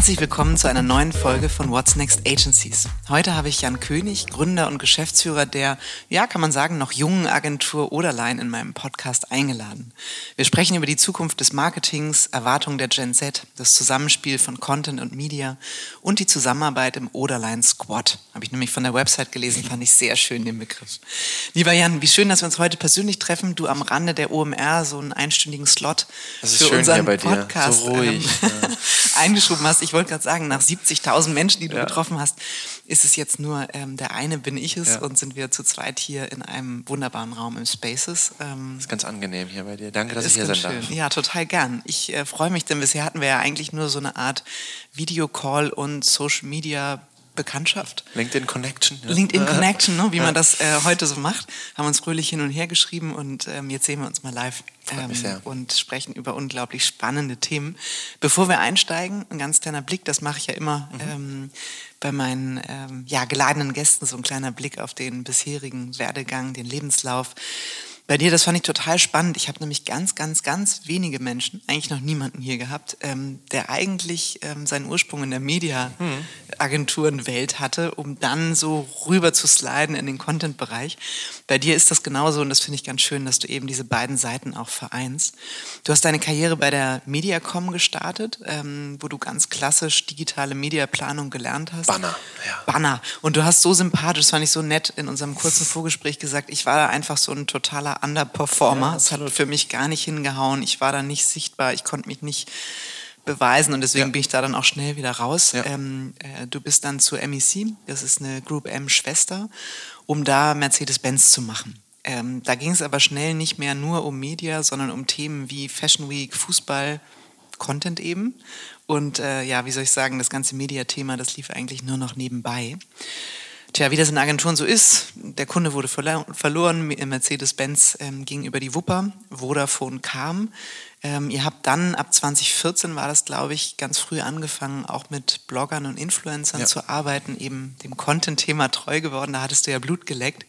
Herzlich willkommen zu einer neuen Folge von What's Next Agencies. Heute habe ich Jan König, Gründer und Geschäftsführer der, ja, kann man sagen, noch jungen Agentur Oderlein in meinem Podcast eingeladen. Wir sprechen über die Zukunft des Marketings, Erwartungen der Gen Z, das Zusammenspiel von Content und Media und die Zusammenarbeit im Oderlein Squad. Habe ich nämlich von der Website gelesen, fand ich sehr schön den Begriff. Lieber Jan, wie schön, dass wir uns heute persönlich treffen. Du am Rande der OMR so einen einstündigen Slot für unseren Podcast so ruhig, ähm, ja. eingeschoben hast. Ich wollte gerade sagen, nach 70.000 Menschen, die du ja. getroffen hast, ist es jetzt nur ähm, der eine bin ich es ja. und sind wir zu zweit hier in einem wunderbaren Raum im Spaces. Ähm, das ist ganz angenehm hier bei dir. Danke, dass ich hier sein schön. darf. Ja, total gern. Ich äh, freue mich, denn bisher hatten wir ja eigentlich nur so eine Art Videocall und Social Media Bekanntschaft. LinkedIn Connection. Ja. LinkedIn Connection, ne, wie ja. man das äh, heute so macht. Haben uns fröhlich hin und her geschrieben und ähm, jetzt sehen wir uns mal live ähm, und sprechen über unglaublich spannende Themen. Bevor wir einsteigen, ein ganz kleiner Blick, das mache ich ja immer mhm. ähm, bei meinen ähm, ja, geladenen Gästen, so ein kleiner Blick auf den bisherigen Werdegang, den Lebenslauf. Bei dir, das fand ich total spannend. Ich habe nämlich ganz, ganz, ganz wenige Menschen, eigentlich noch niemanden hier gehabt, ähm, der eigentlich ähm, seinen Ursprung in der Media-Agenturenwelt hatte, um dann so rüber zu sliden in den Content-Bereich. Bei dir ist das genauso und das finde ich ganz schön, dass du eben diese beiden Seiten auch vereinst. Du hast deine Karriere bei der Mediacom gestartet, ähm, wo du ganz klassisch digitale Mediaplanung gelernt hast. Banner, ja. Banner. Und du hast so sympathisch, das fand ich so nett in unserem kurzen Vorgespräch gesagt, ich war da einfach so ein totaler Underperformer. Es hat für mich gar nicht hingehauen. Ich war da nicht sichtbar. Ich konnte mich nicht beweisen und deswegen ja. bin ich da dann auch schnell wieder raus. Ja. Ähm, äh, du bist dann zu MEC, das ist eine Group M Schwester, um da Mercedes-Benz zu machen. Ähm, da ging es aber schnell nicht mehr nur um Media, sondern um Themen wie Fashion Week, Fußball, Content eben. Und äh, ja, wie soll ich sagen, das ganze Media-Thema, das lief eigentlich nur noch nebenbei. Tja, wie das in Agenturen so ist, der Kunde wurde verloren, Mercedes-Benz ähm, ging über die Wupper, Vodafone kam. Ähm, ihr habt dann, ab 2014 war das, glaube ich, ganz früh angefangen, auch mit Bloggern und Influencern ja. zu arbeiten, eben dem Content-Thema treu geworden, da hattest du ja Blut geleckt.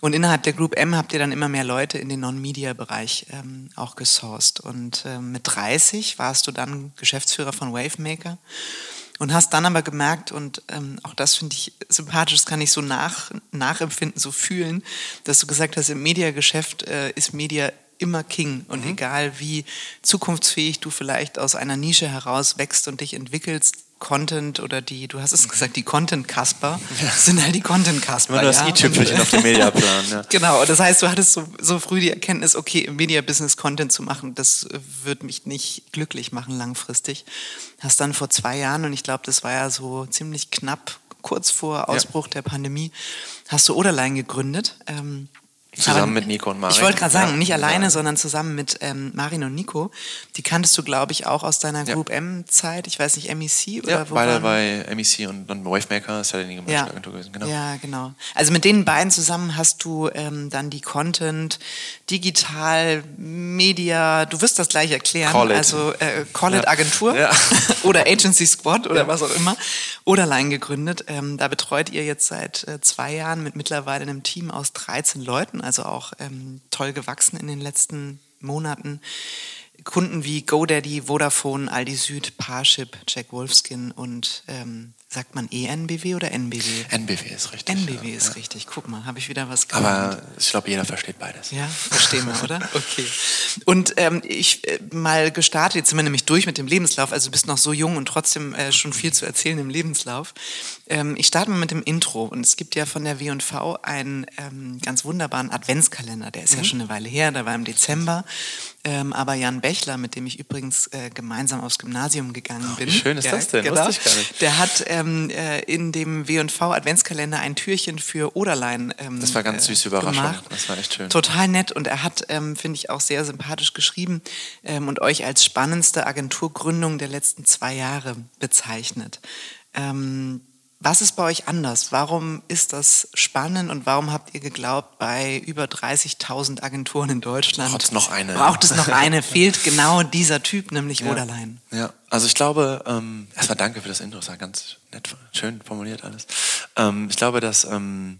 Und innerhalb der Group M habt ihr dann immer mehr Leute in den Non-Media-Bereich ähm, auch gesourced. Und ähm, mit 30 warst du dann Geschäftsführer von Wavemaker. Und hast dann aber gemerkt, und ähm, auch das finde ich sympathisch, das kann ich so nach, nachempfinden, so fühlen, dass du gesagt hast, im Mediageschäft äh, ist Media immer King. Und mhm. egal wie zukunftsfähig du vielleicht aus einer Nische heraus wächst und dich entwickelst, Content oder die, du hast es gesagt, die Content Kasper, ja. sind halt die Content Kasper. Immer das ja? i-Tüpfelchen auf dem Mediaplan. Ja. genau, das heißt, du hattest so, so früh die Erkenntnis, okay, im Media-Business Content zu machen, das wird mich nicht glücklich machen langfristig. Hast dann vor zwei Jahren, und ich glaube, das war ja so ziemlich knapp, kurz vor Ausbruch ja. der Pandemie, hast du Oderlein gegründet. Ähm, Zusammen Aber mit Nico und Marin. Ich wollte gerade sagen, ja. nicht alleine, ja. sondern zusammen mit ähm, Marin und Nico. Die kanntest du, glaube ich, auch aus deiner Group M-Zeit. Ich weiß nicht, MEC oder ja, wo beide bei MEC und dann Wavemaker ist ja die ja. Agentur gewesen. Genau. Ja, genau. Also mit den beiden zusammen hast du ähm, dann die Content, Digital, Media, du wirst das gleich erklären. Call it. Also äh, Call it Agentur oder Agency Squad oder was auch immer. Oder Line gegründet. Ähm, da betreut ihr jetzt seit äh, zwei Jahren mit mittlerweile einem Team aus 13 Leuten also auch ähm, toll gewachsen in den letzten Monaten. Kunden wie GoDaddy, Vodafone, Aldi Süd, Parship, Jack Wolfskin und ähm, sagt man ENBW oder NBW? NBW ist richtig. NBW ja. ist richtig. Guck mal, habe ich wieder was gelernt. Aber ich glaube, jeder versteht beides. Ja, verstehen wir, oder? Okay. Und ähm, ich äh, mal gestartet, jetzt sind wir nämlich durch mit dem Lebenslauf, also du bist noch so jung und trotzdem äh, schon viel zu erzählen im Lebenslauf. Ähm, ich starte mal mit dem Intro und es gibt ja von der W&V einen ähm, ganz wunderbaren Adventskalender, der ist mhm. ja schon eine Weile her, der war im Dezember. Ähm, aber Jan Bechler, mit dem ich übrigens äh, gemeinsam aufs Gymnasium gegangen oh, bin. Wie schön ist ja, das denn? Genau, Wusste ich gar nicht. Der hat ähm, äh, in dem W&V Adventskalender ein Türchen für Oderlein ähm, Das war ganz süße Überraschung. Gemacht. Das war echt schön. Total nett und er hat, ähm, finde ich, auch sehr sympathisch geschrieben ähm, und euch als spannendste Agenturgründung der letzten zwei Jahre bezeichnet. Ähm, was ist bei euch anders? Warum ist das spannend und warum habt ihr geglaubt, bei über 30.000 Agenturen in Deutschland braucht es noch eine? Braucht es noch eine? Fehlt genau dieser Typ, nämlich ja. Oderlein. Ja, also ich glaube, ähm, erstmal danke für das Intro, das war ganz nett, schön formuliert alles. Ähm, ich glaube, dass ähm,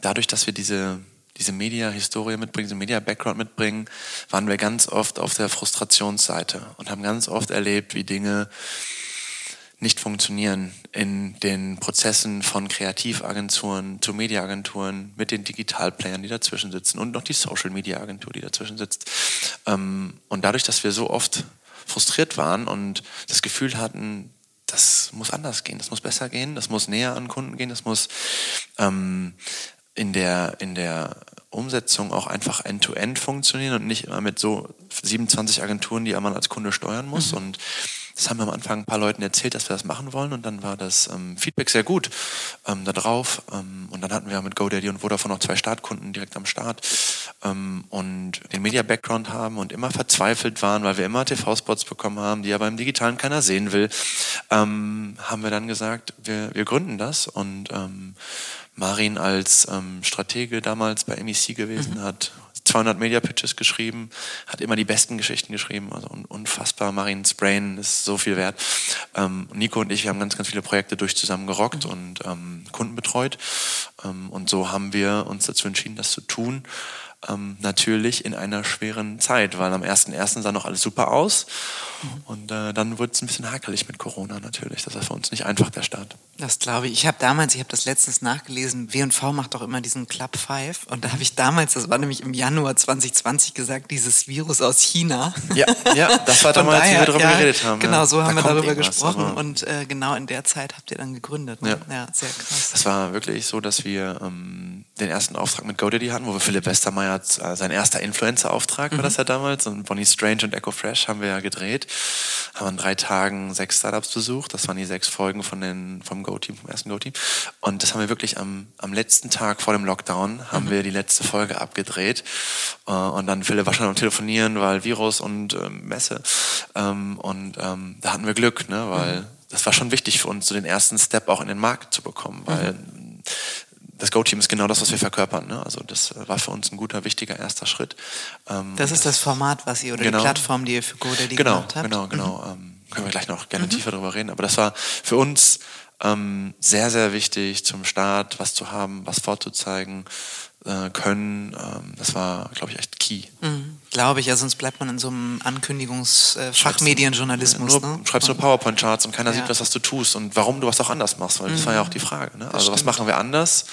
dadurch, dass wir diese diese Media-Historie mitbringen, diesen Media-Background mitbringen, waren wir ganz oft auf der Frustrationsseite und haben ganz oft erlebt, wie Dinge nicht funktionieren in den Prozessen von Kreativagenturen zu Mediaagenturen mit den Digitalplayern, die dazwischen sitzen und noch die Social-Media-Agentur, die dazwischen sitzt. Ähm, und dadurch, dass wir so oft frustriert waren und das Gefühl hatten, das muss anders gehen, das muss besser gehen, das muss näher an Kunden gehen, das muss ähm, in der, in der Umsetzung auch einfach end-to-end -end funktionieren und nicht immer mit so 27 Agenturen, die man als Kunde steuern muss. Mhm. Und das haben wir am Anfang ein paar Leuten erzählt, dass wir das machen wollen und dann war das ähm, Feedback sehr gut ähm, da drauf. Ähm, und dann hatten wir mit GoDaddy und Vodafone noch zwei Startkunden direkt am Start ähm, und den Media-Background haben und immer verzweifelt waren, weil wir immer TV-Spots bekommen haben, die aber im Digitalen keiner sehen will, ähm, haben wir dann gesagt, wir, wir gründen das und ähm, Marin als ähm, Stratege damals bei MEC gewesen mhm. hat 200 Media Pitches geschrieben, hat immer die besten Geschichten geschrieben, also unfassbar. Marines Brain ist so viel wert. Ähm, Nico und ich, wir haben ganz, ganz viele Projekte durch zusammen gerockt und ähm, Kunden betreut. Ähm, und so haben wir uns dazu entschieden, das zu tun. Ähm, natürlich in einer schweren Zeit, weil am 1.1. sah noch alles super aus. Mhm. Und äh, dann wurde es ein bisschen hakelig mit Corona natürlich. Das war für uns nicht einfach der Start. Das glaube ich. Ich habe damals, ich habe das letztens nachgelesen, W&V macht doch immer diesen Club 5. Und da habe ich damals, das war nämlich im Januar 2020 gesagt, dieses Virus aus China. Ja, ja das war damals, daher, wie wir darüber ja, geredet haben. Genau, so haben wir darüber gesprochen. Und äh, genau in der Zeit habt ihr dann gegründet. Ne? Ja. ja. sehr krass. Das war wirklich so, dass wir ähm, den ersten Auftrag mit GoDaddy hatten, wo wir Philipp Westermeier, äh, sein erster Influencer-Auftrag war mhm. das ja damals. Und Bonnie Strange und Echo Fresh haben wir ja gedreht. Haben in drei Tagen sechs Startups besucht. Das waren die sechs Folgen von den, vom Go-Team, vom ersten Go-Team. Und das haben wir wirklich am, am letzten Tag vor dem Lockdown, haben mhm. wir die letzte Folge abgedreht. Äh, und dann Philipp war schon am Telefonieren, weil Virus und ähm, Messe. Ähm, und ähm, da hatten wir Glück, ne? weil mhm. das war schon wichtig für uns, so den ersten Step auch in den Markt zu bekommen, weil mhm. Das Go-Team ist genau das, was wir verkörpern. Ne? Also das war für uns ein guter, wichtiger erster Schritt. Ähm, das ist das, das, Format, was ihr oder genau, die Plattform, die ihr für GoDaddy genau, gemacht habt. Genau, genau. Mhm. Ähm, können wir gleich noch gerne mhm. tiefer darüber reden. Aber das war für uns ähm, sehr, sehr wichtig zum Start, was zu haben, was vorzuzeigen äh, können. Ähm, das war, glaube ich, echt key. Mhm. Glaube ich, ja, sonst bleibt man in so einem Ankündigungs-Fachmedienjournalismus. Äh, ne? Schreibst nur PowerPoint-Charts und keiner ja. sieht was, was du tust und warum du was auch anders machst, weil mhm. das war ja auch die Frage. Ne? Also was machen wir anders?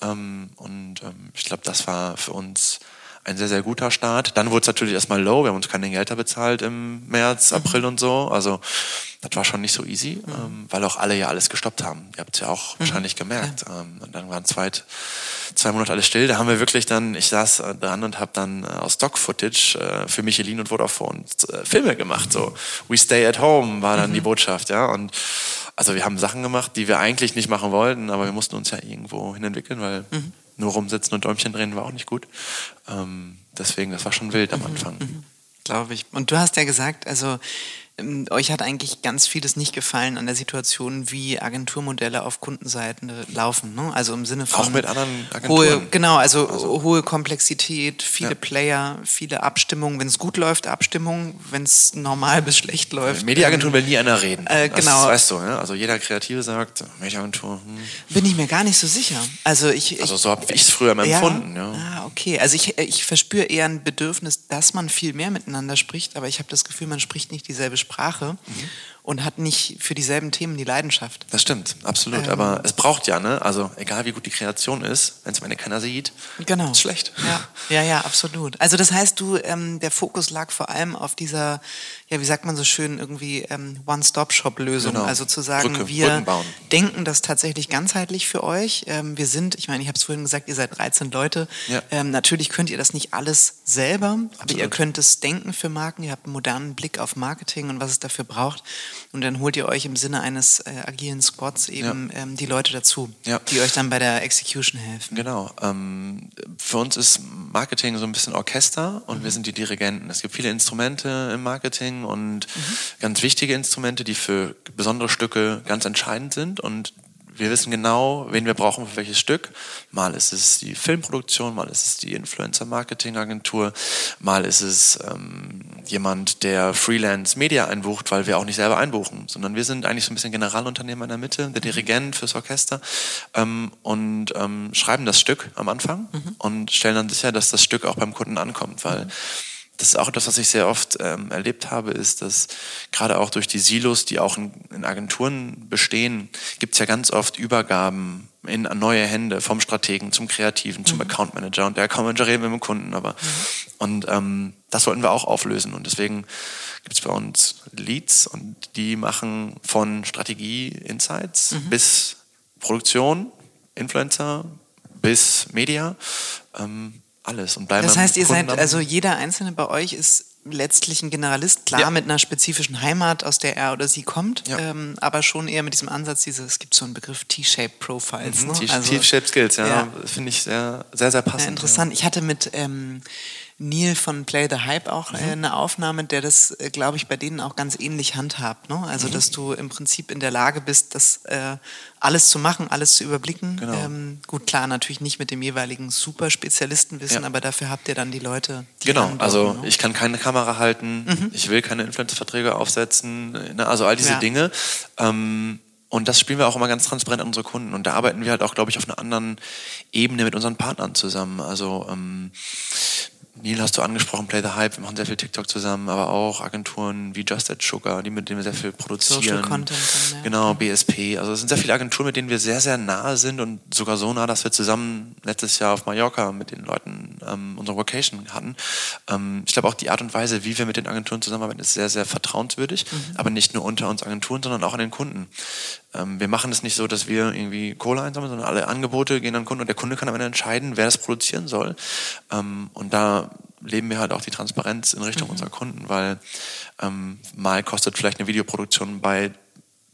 Ähm, und ähm, ich glaube, das war für uns ein sehr, sehr guter Start. Dann wurde es natürlich erstmal low. Wir haben uns keine Gelder bezahlt im März, mhm. April und so. Also das war schon nicht so easy, mhm. ähm, weil auch alle ja alles gestoppt haben. Ihr habt es ja auch mhm. wahrscheinlich gemerkt. Ja. Ähm, und dann waren zwei, zwei Monate alles still. Da haben wir wirklich dann, ich saß dran und habe dann äh, aus Stock-Footage äh, für Michelin und Vodafone äh, Filme gemacht. So We Stay at Home war dann mhm. die Botschaft, ja. Und also wir haben Sachen gemacht, die wir eigentlich nicht machen wollten, aber wir mussten uns ja irgendwo hin entwickeln, weil mhm nur rumsitzen und Däumchen drehen war auch nicht gut. Ähm, deswegen, das war schon wild am mhm, Anfang. Mhm, Glaube ich. Und du hast ja gesagt, also euch hat eigentlich ganz vieles nicht gefallen an der Situation, wie Agenturmodelle auf Kundenseiten laufen. Ne? Also im Sinne von auch mit anderen Agenturen. Hohe, genau, also, also, hohe Komplexität, viele ja. Player, viele Abstimmungen. Wenn es gut läuft, Abstimmungen. Wenn es normal bis schlecht läuft. Mediaagenturen will nie einer reden. Äh, genau. Das weißt du. Ne? Also jeder Kreative sagt Mediaagentur. Hm. Bin ich mir gar nicht so sicher. Also ich. Also so habe ich es früher mal empfunden. Ja. Ah, okay. Also ich, ich verspüre eher ein Bedürfnis, dass man viel mehr miteinander spricht, aber ich habe das Gefühl, man spricht nicht dieselbe Sprache. Mhm und hat nicht für dieselben Themen die Leidenschaft. Das stimmt, absolut. Ähm, Aber es braucht ja, ne? Also egal wie gut die Kreation ist, wenn es am Ende keiner sieht, genau. ist schlecht. Ja, ja, ja, absolut. Also das heißt, du, ähm, der Fokus lag vor allem auf dieser, ja, wie sagt man so schön, irgendwie ähm, One-Stop-Shop-Lösung. Genau. Also zu sagen, Brücke, wir denken das tatsächlich ganzheitlich für euch. Ähm, wir sind, ich meine, ich habe es vorhin gesagt, ihr seid 13 Leute. Ja. Ähm, natürlich könnt ihr das nicht alles selber, absolut. aber ihr könnt es denken für Marken. Ihr habt einen modernen Blick auf Marketing und was es dafür braucht. Und dann holt ihr euch im Sinne eines äh, agilen Squads eben ja. ähm, die Leute dazu, ja. die euch dann bei der Execution helfen. Genau. Ähm, für uns ist Marketing so ein bisschen Orchester und mhm. wir sind die Dirigenten. Es gibt viele Instrumente im Marketing und mhm. ganz wichtige Instrumente, die für besondere Stücke ganz entscheidend sind und wir wissen genau, wen wir brauchen für welches Stück. Mal ist es die Filmproduktion, mal ist es die Influencer-Marketing-Agentur, mal ist es ähm, jemand, der Freelance-Media einbucht, weil wir auch nicht selber einbuchen, sondern wir sind eigentlich so ein bisschen Generalunternehmer in der Mitte, der Dirigent fürs Orchester ähm, und ähm, schreiben das Stück am Anfang mhm. und stellen dann sicher, dass das Stück auch beim Kunden ankommt, weil mhm das ist auch etwas, was ich sehr oft ähm, erlebt habe, ist, dass gerade auch durch die Silos, die auch in, in Agenturen bestehen, gibt es ja ganz oft Übergaben in neue Hände vom Strategen zum Kreativen, zum mhm. Account Manager und der Account Manager reden wir mit dem Kunden, aber mhm. und ähm, das sollten wir auch auflösen und deswegen gibt es bei uns Leads und die machen von Strategie Insights mhm. bis Produktion, Influencer bis Media. Ähm, alles und bleiben Das heißt, ihr seid, also jeder Einzelne bei euch ist letztlich ein Generalist, klar ja. mit einer spezifischen Heimat, aus der er oder sie kommt, ja. ähm, aber schon eher mit diesem Ansatz, dieses, es gibt so einen Begriff T-Shaped Profiles. Mhm, ne? also, T-Shaped Skills, ja, ja. finde ich sehr, sehr, sehr passend. interessant. Ich hatte mit ähm, Neil von Play the Hype auch äh, mhm. eine Aufnahme, der das, äh, glaube ich, bei denen auch ganz ähnlich handhabt. Ne? Also, mhm. dass du im Prinzip in der Lage bist, das äh, alles zu machen, alles zu überblicken. Genau. Ähm, gut, klar, natürlich nicht mit dem jeweiligen Superspezialistenwissen, ja. aber dafür habt ihr dann die Leute. Die genau, also ne? ich kann keine Kamera halten, mhm. ich will keine Influencer-Verträge aufsetzen, ne? also all diese ja. Dinge. Ähm, und das spielen wir auch immer ganz transparent an unsere Kunden. Und da arbeiten wir halt auch, glaube ich, auf einer anderen Ebene mit unseren Partnern zusammen. Also ähm, Neil hast du angesprochen, Play the Hype, wir machen sehr viel TikTok zusammen, aber auch Agenturen wie Just Add Sugar, die mit denen wir sehr viel produzieren. Social Content. Dann, ja. Genau, BSP. Also es sind sehr viele Agenturen, mit denen wir sehr, sehr nahe sind und sogar so nah, dass wir zusammen letztes Jahr auf Mallorca mit den Leuten ähm, unsere Vocation hatten. Ähm, ich glaube auch die Art und Weise, wie wir mit den Agenturen zusammenarbeiten, ist sehr, sehr vertrauenswürdig, mhm. aber nicht nur unter uns Agenturen, sondern auch an den Kunden. Ähm, wir machen es nicht so, dass wir irgendwie Kohle einsammeln, sondern alle Angebote gehen an den Kunden und der Kunde kann am Ende entscheiden, wer das produzieren soll. Ähm, und da leben wir halt auch die Transparenz in Richtung mhm. unserer Kunden, weil ähm, mal kostet vielleicht eine Videoproduktion bei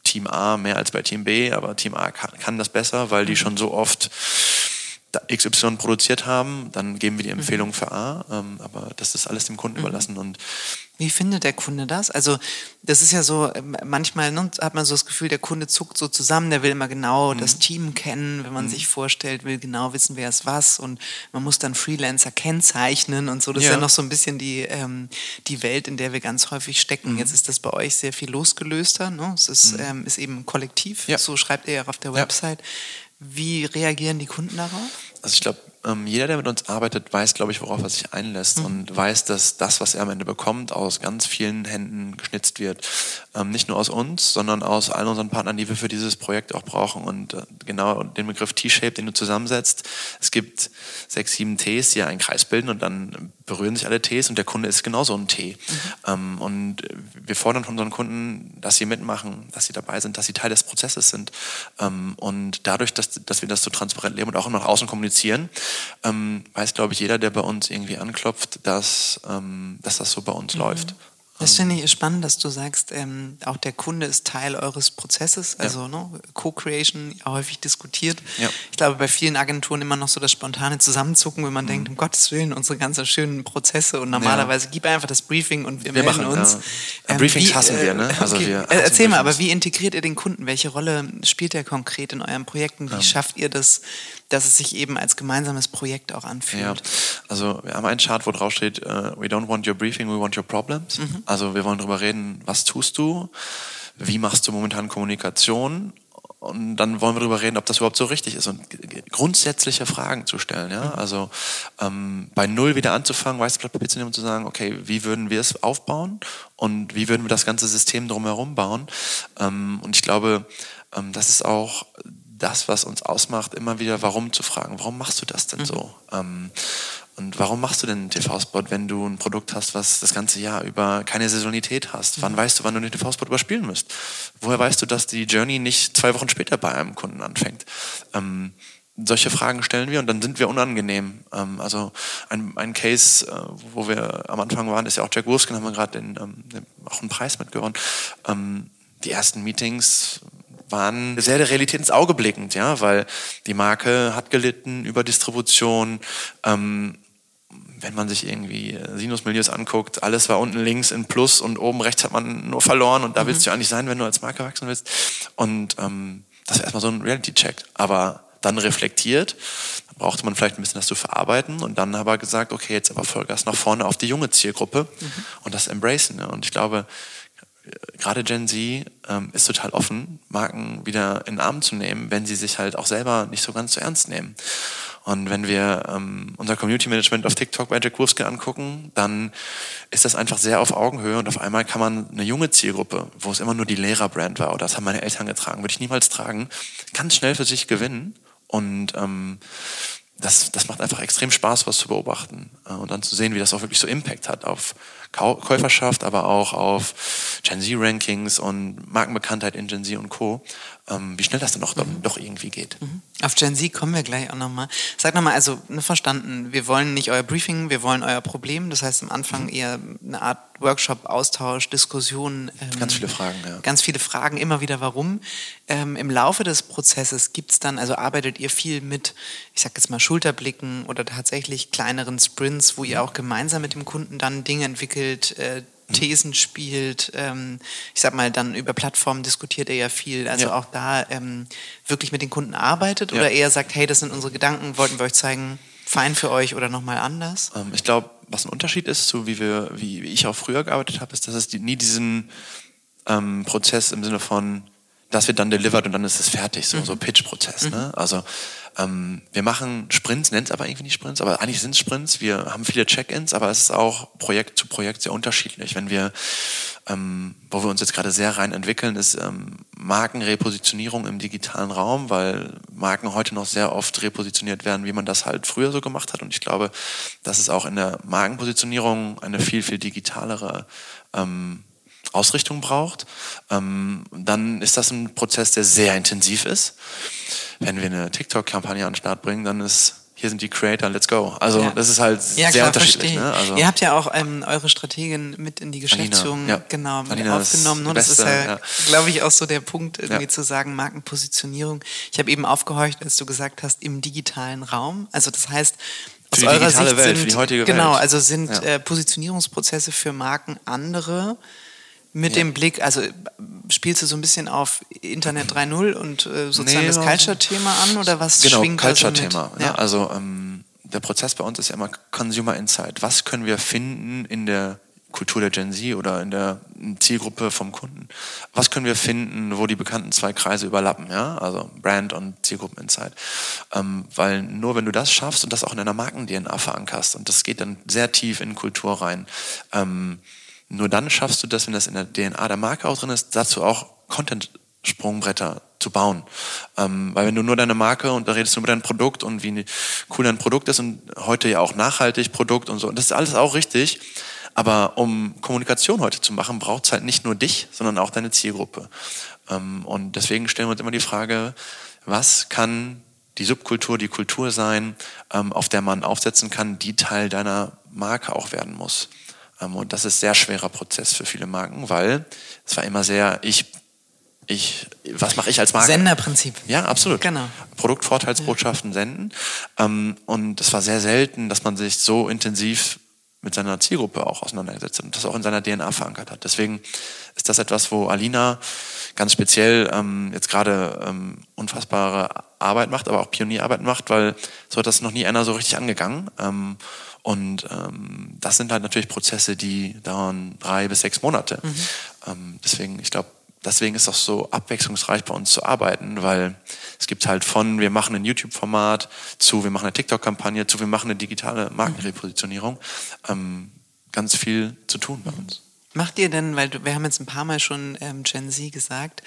Team A mehr als bei Team B, aber Team A kann, kann das besser, weil die mhm. schon so oft XY produziert haben, dann geben wir die mhm. Empfehlung für A, ähm, aber das ist alles dem Kunden mhm. überlassen und wie findet der Kunde das? Also das ist ja so, ähm, manchmal ne, hat man so das Gefühl, der Kunde zuckt so zusammen, der will immer genau mhm. das Team kennen, wenn man mhm. sich vorstellt, will genau wissen, wer ist was und man muss dann Freelancer kennzeichnen und so. Das ja. ist ja noch so ein bisschen die, ähm, die Welt, in der wir ganz häufig stecken. Mhm. Jetzt ist das bei euch sehr viel losgelöster. Ne? Es ist, mhm. ähm, ist eben kollektiv, ja. so schreibt ihr ja auf der Website. Ja. Wie reagieren die Kunden darauf? Also ich glaube, ähm, jeder, der mit uns arbeitet, weiß, glaube ich, worauf er sich einlässt mhm. und weiß, dass das, was er am Ende bekommt, aus ganz vielen Händen geschnitzt wird. Ähm, nicht nur aus uns, sondern aus allen unseren Partnern, die wir für dieses Projekt auch brauchen. Und äh, genau den Begriff T-Shape, den du zusammensetzt. Es gibt sechs, sieben Ts, die ja einen Kreis bilden und dann berühren sich alle Ts und der Kunde ist genauso ein T. Mhm. Ähm, und wir fordern von unseren Kunden, dass sie mitmachen, dass sie dabei sind, dass sie Teil des Prozesses sind. Ähm, und dadurch, dass, dass wir das so transparent leben und auch nach außen kommunizieren, ähm, weiß, glaube ich, jeder, der bei uns irgendwie anklopft, dass, ähm, dass das so bei uns mhm. läuft. Das finde ich spannend, dass du sagst, ähm, auch der Kunde ist Teil eures Prozesses, also ja. ne, Co-Creation häufig diskutiert. Ja. Ich glaube, bei vielen Agenturen immer noch so das spontane Zusammenzucken, wenn man mhm. denkt, um Gottes Willen, unsere ganzen schönen Prozesse und normalerweise ja. gib einfach das Briefing und wir, wir melden machen, uns. Ja. Ähm, Briefings wie, hassen wir, ne? Also okay. wir äh, Erzähl mal, aber wie integriert ihr den Kunden? Welche Rolle spielt er konkret in euren Projekten? Wie ähm. schafft ihr das, dass es sich eben als gemeinsames Projekt auch anfühlt. Ja, also wir haben einen Chart, wo drauf steht, uh, we don't want your briefing, we want your problems. Mhm. Also wir wollen darüber reden, was tust du, wie machst du momentan Kommunikation und dann wollen wir darüber reden, ob das überhaupt so richtig ist und grundsätzliche Fragen zu stellen. Ja? Mhm. Also ähm, bei Null wieder anzufangen, weißes Blatt Papier zu nehmen und zu sagen, okay, wie würden wir es aufbauen und wie würden wir das ganze System drumherum bauen? Ähm, und ich glaube, ähm, das ist auch das, was uns ausmacht, immer wieder warum zu fragen. Warum machst du das denn mhm. so? Ähm, und warum machst du denn einen TV-Spot, wenn du ein Produkt hast, was das ganze Jahr über keine Saisonalität hast? Wann mhm. weißt du, wann du den TV-Spot überspielen musst? Woher weißt du, dass die Journey nicht zwei Wochen später bei einem Kunden anfängt? Ähm, solche Fragen stellen wir und dann sind wir unangenehm. Ähm, also ein, ein Case, äh, wo wir am Anfang waren, ist ja auch Jack Wolfskin, haben wir gerade ähm, auch einen Preis mitgewonnen. Ähm, die ersten Meetings waren sehr der Realität ins Auge blickend, ja, weil die Marke hat gelitten über Distribution. Ähm, wenn man sich irgendwie äh, Sinusmilieus anguckt, alles war unten links in Plus und oben rechts hat man nur verloren und da mhm. willst du eigentlich sein, wenn du als Marke wachsen willst. Und ähm, das war erstmal so ein Reality-Check. Aber dann reflektiert, dann brauchte man vielleicht ein bisschen das zu verarbeiten und dann aber gesagt, okay, jetzt aber Vollgas nach vorne auf die junge Zielgruppe mhm. und das embracen. Ne? Und ich glaube, gerade Gen Z ähm, ist total offen, Marken wieder in den Arm zu nehmen, wenn sie sich halt auch selber nicht so ganz so ernst nehmen. Und wenn wir ähm, unser Community Management auf TikTok bei Jack Wolfskin angucken, dann ist das einfach sehr auf Augenhöhe und auf einmal kann man eine junge Zielgruppe, wo es immer nur die Lehrerbrand war oder das haben meine Eltern getragen, würde ich niemals tragen, ganz schnell für sich gewinnen und ähm, das, das macht einfach extrem Spaß, was zu beobachten äh, und dann zu sehen, wie das auch wirklich so Impact hat auf Käuferschaft, aber auch auf Gen Z-Rankings und Markenbekanntheit in Gen Z und Co wie schnell das dann doch, mhm. doch irgendwie geht. Mhm. Auf Gen Z kommen wir gleich auch nochmal. Sag nochmal, also ne, verstanden, wir wollen nicht euer Briefing, wir wollen euer Problem. Das heißt am Anfang mhm. eher eine Art Workshop, Austausch, Diskussion. Ähm, ganz viele Fragen, ja. Ganz viele Fragen, immer wieder warum. Ähm, Im Laufe des Prozesses gibt es dann, also arbeitet ihr viel mit, ich sag jetzt mal Schulterblicken oder tatsächlich kleineren Sprints, wo ihr mhm. auch gemeinsam mit dem Kunden dann Dinge entwickelt, äh, Thesen spielt. Ähm, ich sag mal, dann über Plattformen diskutiert er ja viel. Also ja. auch da ähm, wirklich mit den Kunden arbeitet ja. oder eher sagt, hey, das sind unsere Gedanken, wollten wir euch zeigen, fein für euch oder nochmal anders? Ähm, ich glaube, was ein Unterschied ist, so wie wir, wie, wie ich auch früher gearbeitet habe, ist, dass es die, nie diesen ähm, Prozess im Sinne von das wird dann delivered und dann ist es fertig, so, mhm. so Pitch-Prozess. Ne? Mhm. Ne? Also ähm, wir machen Sprints, nennt es aber irgendwie nicht Sprints, aber eigentlich sind es Sprints. Wir haben viele Check-ins, aber es ist auch Projekt zu Projekt sehr unterschiedlich. Wenn wir, ähm, wo wir uns jetzt gerade sehr rein entwickeln, ist ähm, Markenrepositionierung im digitalen Raum, weil Marken heute noch sehr oft repositioniert werden, wie man das halt früher so gemacht hat. Und ich glaube, dass es auch in der Markenpositionierung eine viel, viel digitalere ähm, Ausrichtung braucht, ähm, dann ist das ein Prozess, der sehr intensiv ist. Wenn wir eine TikTok-Kampagne an den Start bringen, dann ist hier sind die Creator, let's go. Also ja. das ist halt ja, sehr klar, unterschiedlich. Ne? Also Ihr habt ja auch ähm, eure Strategin mit in die Geschäftsführung Alina, ja. genau mit Alina aufgenommen. Und das ist ja, glaube ich, auch so der Punkt, irgendwie zu sagen, Markenpositionierung. Ich habe eben aufgehorcht, als du gesagt hast, im digitalen Raum. Also das heißt, aus eurer Sicht Welt, sind, für die heutige genau, also sind äh, Positionierungsprozesse für Marken andere mit ja. dem Blick, also spielst du so ein bisschen auf Internet 3.0 und äh, sozusagen nee, das Culture-Thema an oder was genau, schwingt Culture-Thema. Ja. ja. also ähm, der Prozess bei uns ist ja immer Consumer Insight. Was können wir finden in der Kultur der Gen Z oder in der Zielgruppe vom Kunden? Was können wir finden, wo die bekannten zwei Kreise überlappen? Ja, also Brand und Zielgruppen-Insight. Ähm, weil nur wenn du das schaffst und das auch in deiner Marken-DNA verankerst und das geht dann sehr tief in Kultur rein. Ähm, nur dann schaffst du das, wenn das in der DNA der Marke auch drin ist, dazu auch Content-Sprungbretter zu bauen. Ähm, weil wenn du nur deine Marke und da redest du über dein Produkt und wie cool dein Produkt ist und heute ja auch nachhaltig Produkt und so, und das ist alles auch richtig. Aber um Kommunikation heute zu machen, braucht es halt nicht nur dich, sondern auch deine Zielgruppe. Ähm, und deswegen stellen wir uns immer die Frage, was kann die Subkultur, die Kultur sein, ähm, auf der man aufsetzen kann, die Teil deiner Marke auch werden muss. Ähm, und das ist sehr schwerer Prozess für viele Marken, weil es war immer sehr, ich, ich, was mache ich als Marke? Senderprinzip. Ja, absolut. Genau. Produktvorteilsbotschaften ja. senden. Ähm, und es war sehr selten, dass man sich so intensiv mit seiner Zielgruppe auch auseinandergesetzt hat und das auch in seiner DNA verankert hat. Deswegen ist das etwas, wo Alina ganz speziell ähm, jetzt gerade ähm, unfassbare Arbeit macht, aber auch Pionierarbeit macht, weil so hat das noch nie einer so richtig angegangen. Ähm, und ähm, das sind halt natürlich Prozesse, die dauern drei bis sechs Monate. Mhm. Ähm, deswegen, ich glaube, deswegen ist es auch so abwechslungsreich bei uns zu arbeiten, weil es gibt halt von, wir machen ein YouTube-Format zu, wir machen eine TikTok-Kampagne zu, wir machen eine digitale Markenrepositionierung. Ähm, ganz viel zu tun bei uns. Macht ihr denn, weil wir haben jetzt ein paar Mal schon ähm, Gen Z gesagt,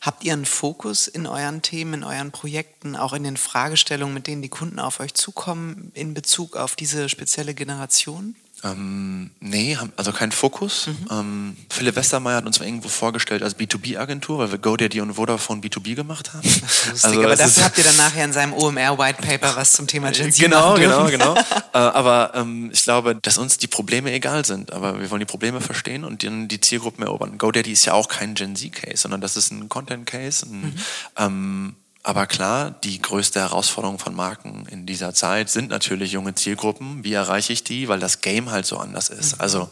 habt ihr einen Fokus in euren Themen, in euren Projekten, auch in den Fragestellungen, mit denen die Kunden auf euch zukommen, in Bezug auf diese spezielle Generation? Ähm, nee, also kein Fokus. Mhm. Ähm, Philipp Westermeier hat uns irgendwo vorgestellt als B2B-Agentur, weil wir GoDaddy und Vodafone B2B gemacht haben. Also, aber dafür habt ihr dann nachher in seinem OMR White Paper was zum Thema Gen Z Genau, genau, genau. äh, aber ähm, ich glaube, dass uns die Probleme egal sind. Aber wir wollen die Probleme verstehen und dann die Zielgruppen erobern. GoDaddy ist ja auch kein Gen Z-Case, sondern das ist ein Content-Case. Mhm. Ähm, aber klar, die größte Herausforderung von Marken in dieser Zeit sind natürlich junge Zielgruppen. Wie erreiche ich die? Weil das Game halt so anders ist. Mhm. Also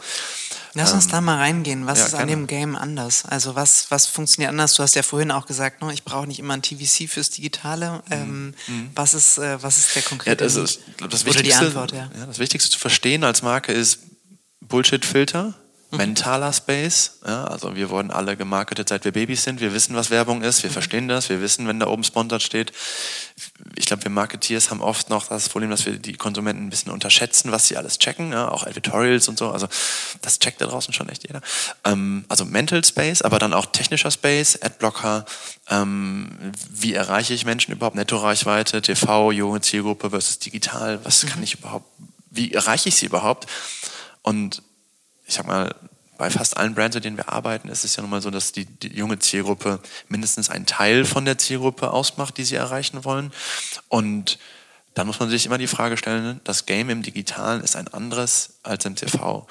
Lass uns ähm, da mal reingehen. Was ja, ist an dem Game anders? Also was, was funktioniert anders? Du hast ja vorhin auch gesagt, ne, ich brauche nicht immer ein TVC fürs Digitale. Mhm. Ähm, mhm. was, ist, äh, was ist der konkrete ja, das, ist, das Wichtigste, Antwort, ja. ja. Das Wichtigste zu verstehen als Marke ist Bullshit-Filter. mentaler Space. Ja, also wir wurden alle gemarketet, seit wir Babys sind. Wir wissen, was Werbung ist. Wir verstehen das. Wir wissen, wenn da oben Sponsored steht. Ich glaube, wir Marketeers haben oft noch das Problem, dass wir die Konsumenten ein bisschen unterschätzen, was sie alles checken. Ja, auch Editorials und so. Also das checkt da draußen schon echt jeder. Ähm, also Mental Space, aber dann auch technischer Space, Adblocker. Ähm, wie erreiche ich Menschen überhaupt? Netto-Reichweite, TV, junge Zielgruppe versus digital. Was kann mhm. ich überhaupt? Wie erreiche ich sie überhaupt? Und ich sag mal, bei fast allen Brands, mit denen wir arbeiten, ist es ja nun mal so, dass die, die, junge Zielgruppe mindestens einen Teil von der Zielgruppe ausmacht, die sie erreichen wollen. Und dann muss man sich immer die Frage stellen, das Game im Digitalen ist ein anderes als im TV.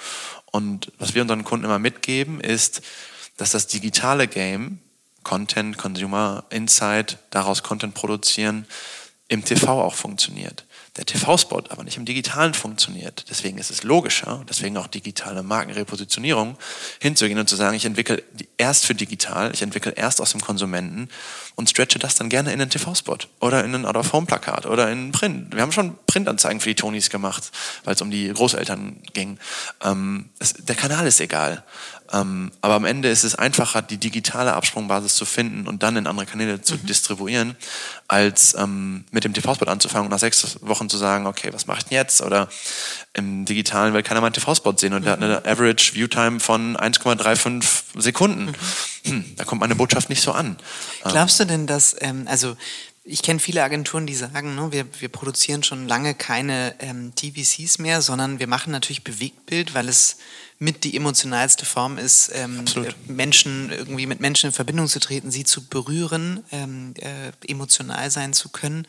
Und was wir unseren Kunden immer mitgeben, ist, dass das digitale Game, Content, Consumer Insight, daraus Content produzieren, im TV auch funktioniert der TV-Spot aber nicht im Digitalen funktioniert. Deswegen ist es logischer, deswegen auch digitale Markenrepositionierung, hinzugehen und zu sagen, ich entwickle erst für digital, ich entwickle erst aus dem Konsumenten und stretche das dann gerne in einen TV-Spot oder in ein Out-of-Home-Plakat oder in Print. Wir haben schon Printanzeigen für die Tonis gemacht, weil es um die Großeltern ging. Ähm, es, der Kanal ist egal. Ähm, aber am Ende ist es einfacher, die digitale Absprungbasis zu finden und dann in andere Kanäle zu mhm. distribuieren, als ähm, mit dem TV-Spot anzufangen und nach sechs Wochen zu sagen, okay, was mache ich denn jetzt? Oder im Digitalen will keiner meinen TV-Spot sehen und mhm. der hat eine mhm. Average Viewtime von 1,35 Sekunden. Mhm. Hm, da kommt meine Botschaft nicht so an. Glaubst du denn, dass, ähm, also ich kenne viele Agenturen, die sagen, ne, wir, wir produzieren schon lange keine ähm, TVCs mehr, sondern wir machen natürlich Bewegtbild, weil es mit die emotionalste Form ist, ähm, Menschen irgendwie mit Menschen in Verbindung zu treten, sie zu berühren, ähm, äh, emotional sein zu können.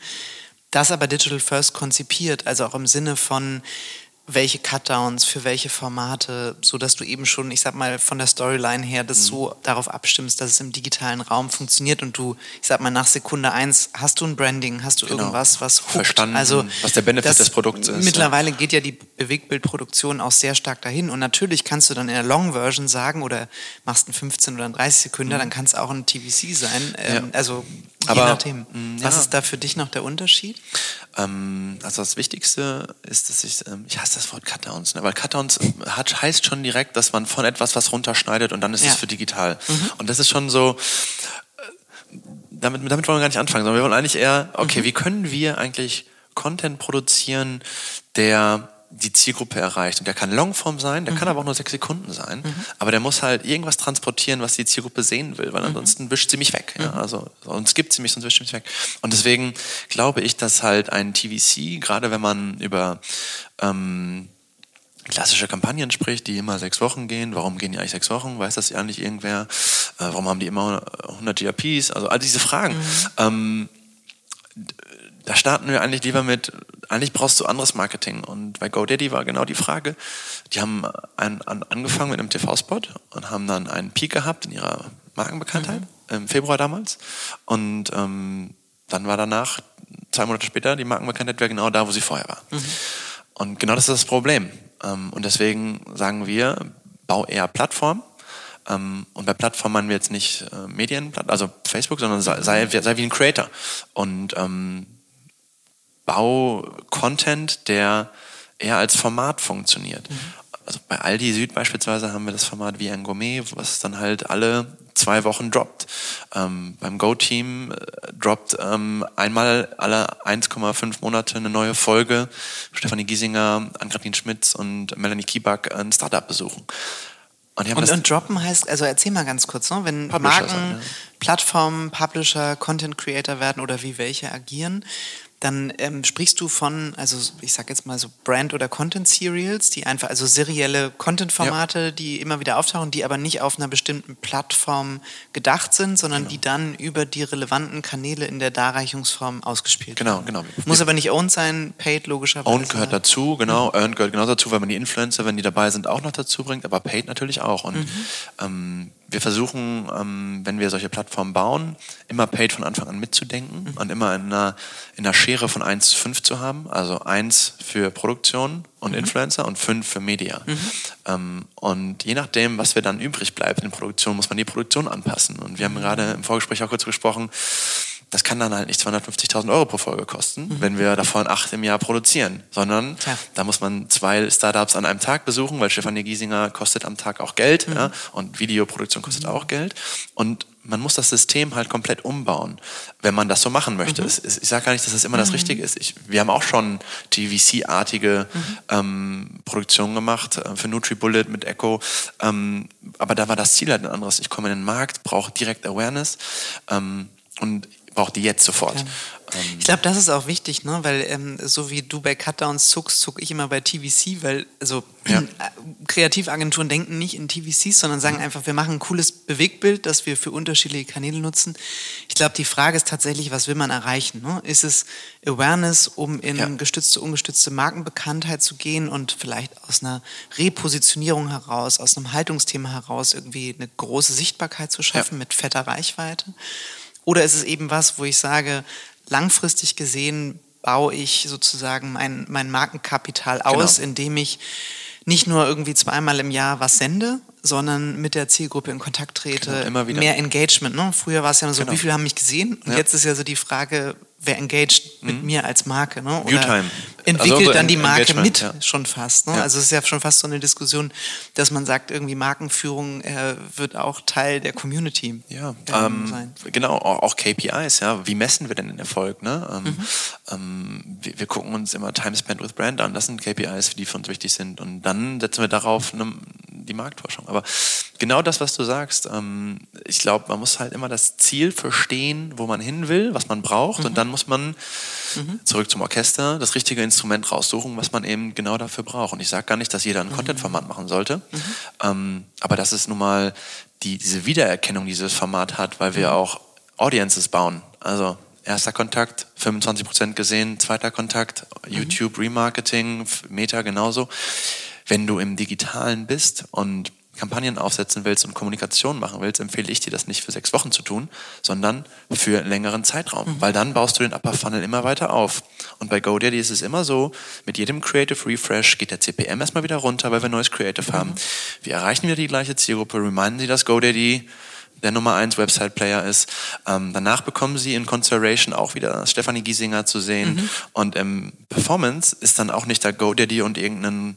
Das aber Digital First konzipiert, also auch im Sinne von welche Cutdowns für welche Formate, so dass du eben schon, ich sag mal, von der Storyline her das mhm. so darauf abstimmst, dass es im digitalen Raum funktioniert und du, ich sag mal, nach Sekunde eins hast du ein Branding, hast du genau. irgendwas, was hookt. verstanden, also, was der Benefit des Produkts ist. Mittlerweile ja. geht ja die Bewegtbildproduktion auch sehr stark dahin und natürlich kannst du dann in der Long Version sagen oder machst einen 15 oder einen 30 Sekunden, mhm. dann kann es auch ein TVC sein. Ähm, ja. Also Je Aber, nachdem. Mh, Was ist da für dich noch der Unterschied? Ähm, also das Wichtigste ist, dass ich, ähm, ich hasse das Wort Cutdowns, ne? weil Cutdowns hat, heißt schon direkt, dass man von etwas was runterschneidet und dann ist ja. es für digital. Mhm. Und das ist schon so, äh, damit, damit wollen wir gar nicht anfangen, sondern wir wollen eigentlich eher, okay, mhm. wie können wir eigentlich Content produzieren, der die Zielgruppe erreicht. Und der kann Longform sein, der mhm. kann aber auch nur sechs Sekunden sein. Mhm. Aber der muss halt irgendwas transportieren, was die Zielgruppe sehen will, weil mhm. ansonsten wischt sie mich weg. Ja? Mhm. Also sonst gibt sie mich, sonst wischt sie mich weg. Und deswegen glaube ich, dass halt ein TVC, gerade wenn man über ähm, klassische Kampagnen spricht, die immer sechs Wochen gehen. Warum gehen die eigentlich sechs Wochen? Weiß das ja nicht irgendwer? Äh, warum haben die immer 100 GRPs? Also all diese Fragen. Mhm. Ähm, da starten wir eigentlich lieber mit, eigentlich brauchst du anderes Marketing. Und bei GoDaddy war genau die Frage, die haben ein, an, angefangen mit einem TV-Spot und haben dann einen Peak gehabt in ihrer Markenbekanntheit, mhm. im Februar damals. Und ähm, dann war danach, zwei Monate später, die Markenbekanntheit wäre genau da, wo sie vorher war. Mhm. Und genau das ist das Problem. Ähm, und deswegen sagen wir, bau eher Plattform. Ähm, und bei Plattform meinen wir jetzt nicht äh, Medien, also Facebook, sondern sei, sei, wie ein Creator. Und ähm, bau Content, der eher als Format funktioniert. Mhm. Also bei Aldi Süd beispielsweise haben wir das Format wie ein Gourmet, was dann halt alle zwei Wochen droppt. Ähm, beim Go-Team äh, droppt ähm, einmal alle 1,5 Monate eine neue Folge. Stefanie Giesinger, Ann-Kathrin Schmitz und Melanie Kieback ein Startup besuchen. Und, und, und, droppen heißt, also erzähl mal ganz kurz, ne? wenn Marken, sein, ja. Plattformen, Publisher, Content Creator werden oder wie welche agieren, dann ähm, sprichst du von, also ich sag jetzt mal so Brand- oder Content-Serials, die einfach, also serielle Content-Formate, ja. die immer wieder auftauchen, die aber nicht auf einer bestimmten Plattform gedacht sind, sondern genau. die dann über die relevanten Kanäle in der Darreichungsform ausgespielt genau, werden. Genau, genau. Muss aber nicht owned sein, paid logischerweise. Owned gehört dazu, genau. Mhm. gehört genau dazu, weil man die Influencer, wenn die dabei sind, auch noch dazu bringt, aber paid natürlich auch. Und mhm. ähm, wir versuchen, ähm, wenn wir solche Plattformen bauen, immer Paid von Anfang an mitzudenken mhm. und immer in einer, in einer Schere von 1 zu 5 zu haben. Also 1 für Produktion und mhm. Influencer und 5 für Media. Mhm. Ähm, und je nachdem, was wir dann übrig bleibt in Produktion, muss man die Produktion anpassen. Und wir haben mhm. gerade im Vorgespräch auch kurz gesprochen, das kann dann halt nicht 250.000 Euro pro Folge kosten, mhm. wenn wir davon acht im Jahr produzieren, sondern ja. da muss man zwei Startups an einem Tag besuchen, weil Stefanie Giesinger kostet am Tag auch Geld mhm. ja, und Videoproduktion kostet mhm. auch Geld und man muss das System halt komplett umbauen, wenn man das so machen möchte. Mhm. Es, ich sage gar nicht, dass das immer das mhm. Richtige ist. Ich, wir haben auch schon TVC-artige mhm. ähm, Produktionen gemacht äh, für NutriBullet mit Echo, ähm, aber da war das Ziel halt ein anderes. Ich komme in den Markt, brauche direkt Awareness ähm, und braucht die jetzt sofort. Ja. Ich glaube, das ist auch wichtig, ne? weil ähm, so wie du bei Cutdowns zuckst, zuck ich immer bei TVC, weil also ja. Kreativagenturen denken nicht in TVCs, sondern sagen mhm. einfach, wir machen ein cooles Bewegtbild, das wir für unterschiedliche Kanäle nutzen. Ich glaube, die Frage ist tatsächlich, was will man erreichen? Ne? Ist es Awareness, um in ja. gestützte, ungestützte Markenbekanntheit zu gehen und vielleicht aus einer Repositionierung heraus, aus einem Haltungsthema heraus irgendwie eine große Sichtbarkeit zu schaffen mit fetter Reichweite? Oder ist es eben was, wo ich sage, langfristig gesehen baue ich sozusagen mein, mein Markenkapital aus, genau. indem ich nicht nur irgendwie zweimal im Jahr was sende, sondern mit der Zielgruppe in Kontakt trete, genau, immer wieder. mehr Engagement. Ne? Früher war es ja so, genau. wie viele haben mich gesehen? Und ja. jetzt ist ja so die Frage, wer engaged mit mhm. mir als Marke. Ne? Oder Viewtime. entwickelt also dann die Marke mit ja. schon fast. Ne? Ja. Also es ist ja schon fast so eine Diskussion, dass man sagt, irgendwie Markenführung äh, wird auch Teil der Community ja, ähm, sein. Genau, auch KPIs, ja. Wie messen wir denn den Erfolg? Ne? Ähm, mhm. ähm, wir, wir, gucken uns immer Time Spent with Brand an. Das sind KPIs, die für uns wichtig sind. Und dann setzen wir darauf eine, die Marktforschung. Aber genau das, was du sagst, ähm, ich glaube, man muss halt immer das Ziel verstehen, wo man hin will, was man braucht. Mhm. Und dann muss man mhm. zurück zum Orchester das richtige Instrument raussuchen, was man eben genau dafür braucht. Und ich sage gar nicht, dass jeder ein mhm. Content-Format machen sollte, mhm. ähm, aber das ist nun mal die, diese Wiedererkennung, die dieses Format hat, weil wir mhm. auch Audiences bauen. Also erster Kontakt, 25% gesehen, zweiter Kontakt, mhm. YouTube, Remarketing, Meta genauso. Wenn du im Digitalen bist und Kampagnen aufsetzen willst und Kommunikation machen willst, empfehle ich dir das nicht für sechs Wochen zu tun, sondern für einen längeren Zeitraum. Mhm. Weil dann baust du den Upper Funnel immer weiter auf. Und bei GoDaddy ist es immer so, mit jedem Creative Refresh geht der CPM erstmal wieder runter, weil wir neues Creative mhm. haben. Wir erreichen wieder die gleiche Zielgruppe, reminden sie, dass GoDaddy der Nummer 1 Website-Player ist. Ähm, danach bekommen sie in Consideration auch wieder Stefanie Giesinger zu sehen. Mhm. Und im Performance ist dann auch nicht der GoDaddy und irgendein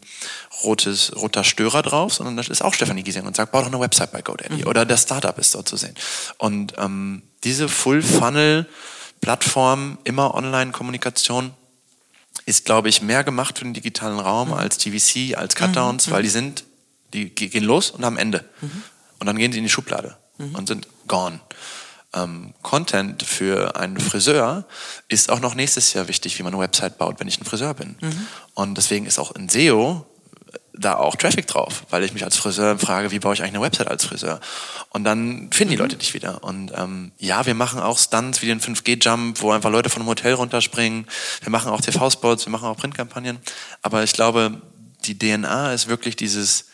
rotes, roter Störer drauf, sondern das ist auch Stefanie Giesinger und sagt, bau doch eine Website bei GoDaddy. Mhm. Oder der Startup ist dort zu sehen. Und ähm, diese Full-Funnel-Plattform, immer Online-Kommunikation, ist, glaube ich, mehr gemacht für den digitalen Raum mhm. als TVC, als Cutdowns, mhm. weil die sind, die gehen los und am Ende. Mhm. Und dann gehen sie in die Schublade mhm. und sind gone. Ähm, Content für einen Friseur ist auch noch nächstes Jahr wichtig, wie man eine Website baut, wenn ich ein Friseur bin. Mhm. Und deswegen ist auch in SEO da auch Traffic drauf, weil ich mich als Friseur frage, wie baue ich eigentlich eine Website als Friseur? Und dann finden die mhm. Leute dich wieder. Und ähm, ja, wir machen auch Stunts wie den 5G-Jump, wo einfach Leute von einem Hotel runterspringen. Wir machen auch TV-Spots, wir machen auch Printkampagnen. Aber ich glaube, die DNA ist wirklich dieses,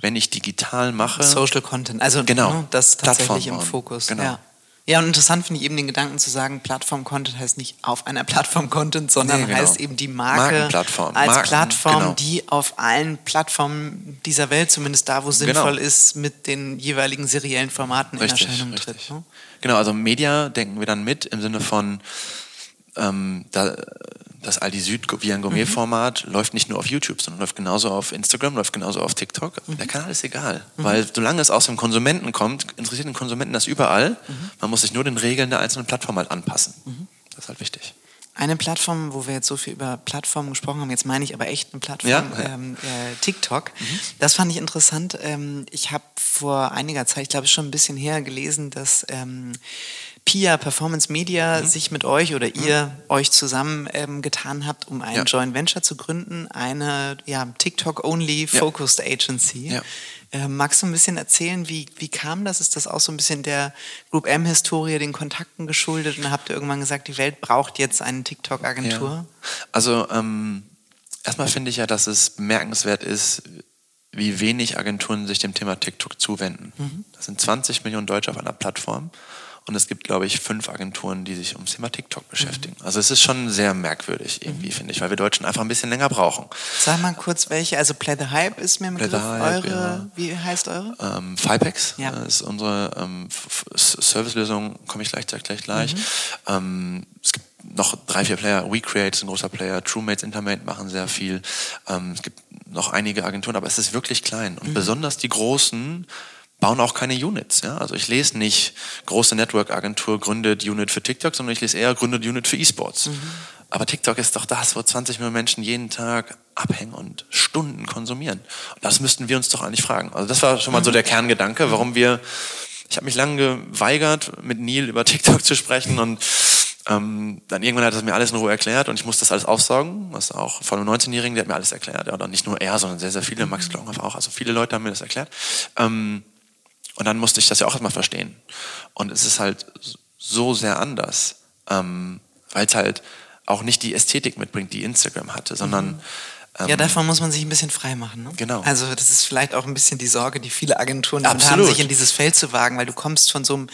wenn ich digital mache. Social Content, also genau, ne, das tatsächlich im Fokus. Genau. Ja. Ja, und interessant finde ich eben den Gedanken zu sagen, Plattform-Content heißt nicht auf einer Plattform-Content, sondern nee, genau. heißt eben die Marke als Marken, Plattform, genau. die auf allen Plattformen dieser Welt, zumindest da, wo es genau. sinnvoll ist, mit den jeweiligen seriellen Formaten richtig, in Erscheinung richtig. tritt. Ne? Genau, also Media denken wir dann mit im Sinne von, ähm, da, das Aldi Süd wie ein Gourmet-Format mhm. läuft nicht nur auf YouTube, sondern läuft genauso auf Instagram, läuft genauso auf TikTok. Mhm. Der Kanal ist egal, mhm. weil solange es aus dem Konsumenten kommt, interessiert den Konsumenten das überall. Mhm. Man muss sich nur den Regeln der einzelnen Plattform halt anpassen. Mhm. Das ist halt wichtig. Eine Plattform, wo wir jetzt so viel über Plattformen gesprochen haben, jetzt meine ich aber echt eine Plattform, ja? ähm, äh, TikTok. Mhm. Das fand ich interessant. Ähm, ich habe vor einiger Zeit, ich glaube schon ein bisschen her, gelesen, dass ähm, Pia Performance Media mhm. sich mit euch oder mhm. ihr euch zusammen ähm, getan habt, um ein ja. Joint Venture zu gründen, eine ja, TikTok-only Focused ja. Agency. Ja. Äh, magst du ein bisschen erzählen, wie, wie kam das? Ist das auch so ein bisschen der Group M-Historie, den Kontakten geschuldet? Und habt ihr irgendwann gesagt, die Welt braucht jetzt eine TikTok-Agentur? Also ähm, erstmal finde ich ja, dass es bemerkenswert ist, wie wenig Agenturen sich dem Thema TikTok zuwenden. Mhm. Das sind 20 Millionen Deutsche auf einer Plattform. Und es gibt, glaube ich, fünf Agenturen, die sich ums Thema TikTok beschäftigen. Also es ist schon sehr merkwürdig irgendwie, finde ich, weil wir Deutschen einfach ein bisschen länger brauchen. Sag mal kurz welche, also Play the Hype ist mir im Play. Hype, eure, ja. wie heißt eure? Ähm, Fipex Ja. äh, ist unsere ähm, Servicelösung, komme ich gleich, gleich, gleich. Ähm, es gibt noch drei, vier Player. WeCreate ist ein großer Player. TrueMates, Intermate machen sehr viel. Ähm, es gibt noch einige Agenturen, aber es ist wirklich klein. Und besonders die großen bauen auch keine Units. Ja? Also ich lese nicht große Network-Agentur gründet Unit für TikTok, sondern ich lese eher gründet Unit für E-Sports. Aber TikTok ist doch das, wo 20 Millionen Menschen jeden Tag abhängen und Stunden konsumieren. Und das müssten wir uns doch eigentlich fragen. Also das war schon mal so der Kerngedanke, warum wir, ich habe mich lange geweigert, mit Neil über TikTok zu sprechen und ähm, dann irgendwann hat er mir alles in Ruhe erklärt und ich musste das alles aufsaugen. Das ist auch von einem 19-Jährigen, der hat mir alles erklärt. Ja, oder nicht nur er, sondern sehr, sehr viele, Max Klonghoff auch. Also viele Leute haben mir das erklärt. Ähm, und dann musste ich das ja auch erstmal verstehen. Und es ist halt so sehr anders, ähm, weil es halt auch nicht die Ästhetik mitbringt, die Instagram hatte, sondern ähm, Ja, davon muss man sich ein bisschen frei machen. Ne? Genau. Also das ist vielleicht auch ein bisschen die Sorge, die viele Agenturen damit haben, sich in dieses Feld zu wagen, weil du kommst von so einem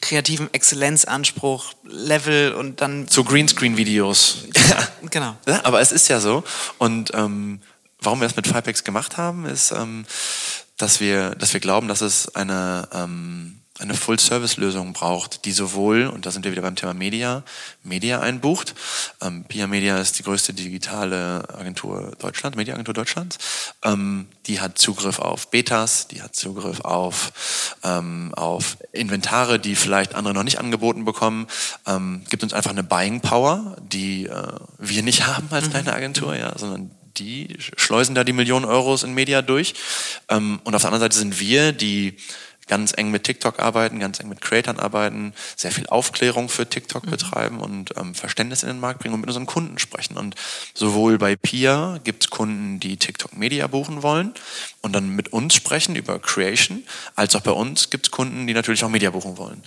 kreativen Exzellenzanspruch, Level und dann so Greenscreen-Videos. genau. Ja, aber es ist ja so. Und ähm, warum wir das mit Fipex gemacht haben, ist, ähm, dass, wir, dass wir glauben, dass es eine, ähm, eine Full-Service-Lösung braucht, die sowohl, und da sind wir wieder beim Thema Media, Media einbucht. Ähm, Pia Media ist die größte digitale Agentur Deutschlands, Mediaagentur Deutschlands. Ähm, die hat Zugriff auf Betas, die hat Zugriff auf, ähm, auf Inventare, die vielleicht andere noch nicht angeboten bekommen. Ähm, gibt uns einfach eine Buying Power, die äh, wir nicht haben als kleine Agentur, ja, sondern die schleusen da die Millionen Euros in Media durch. Ähm, und auf der anderen Seite sind wir, die ganz eng mit TikTok arbeiten, ganz eng mit Creatern arbeiten, sehr viel Aufklärung für TikTok betreiben und ähm, Verständnis in den Markt bringen und mit unseren Kunden sprechen. Und sowohl bei Pia gibt es Kunden, die TikTok Media buchen wollen und dann mit uns sprechen über Creation, als auch bei uns gibt es Kunden, die natürlich auch Media buchen wollen.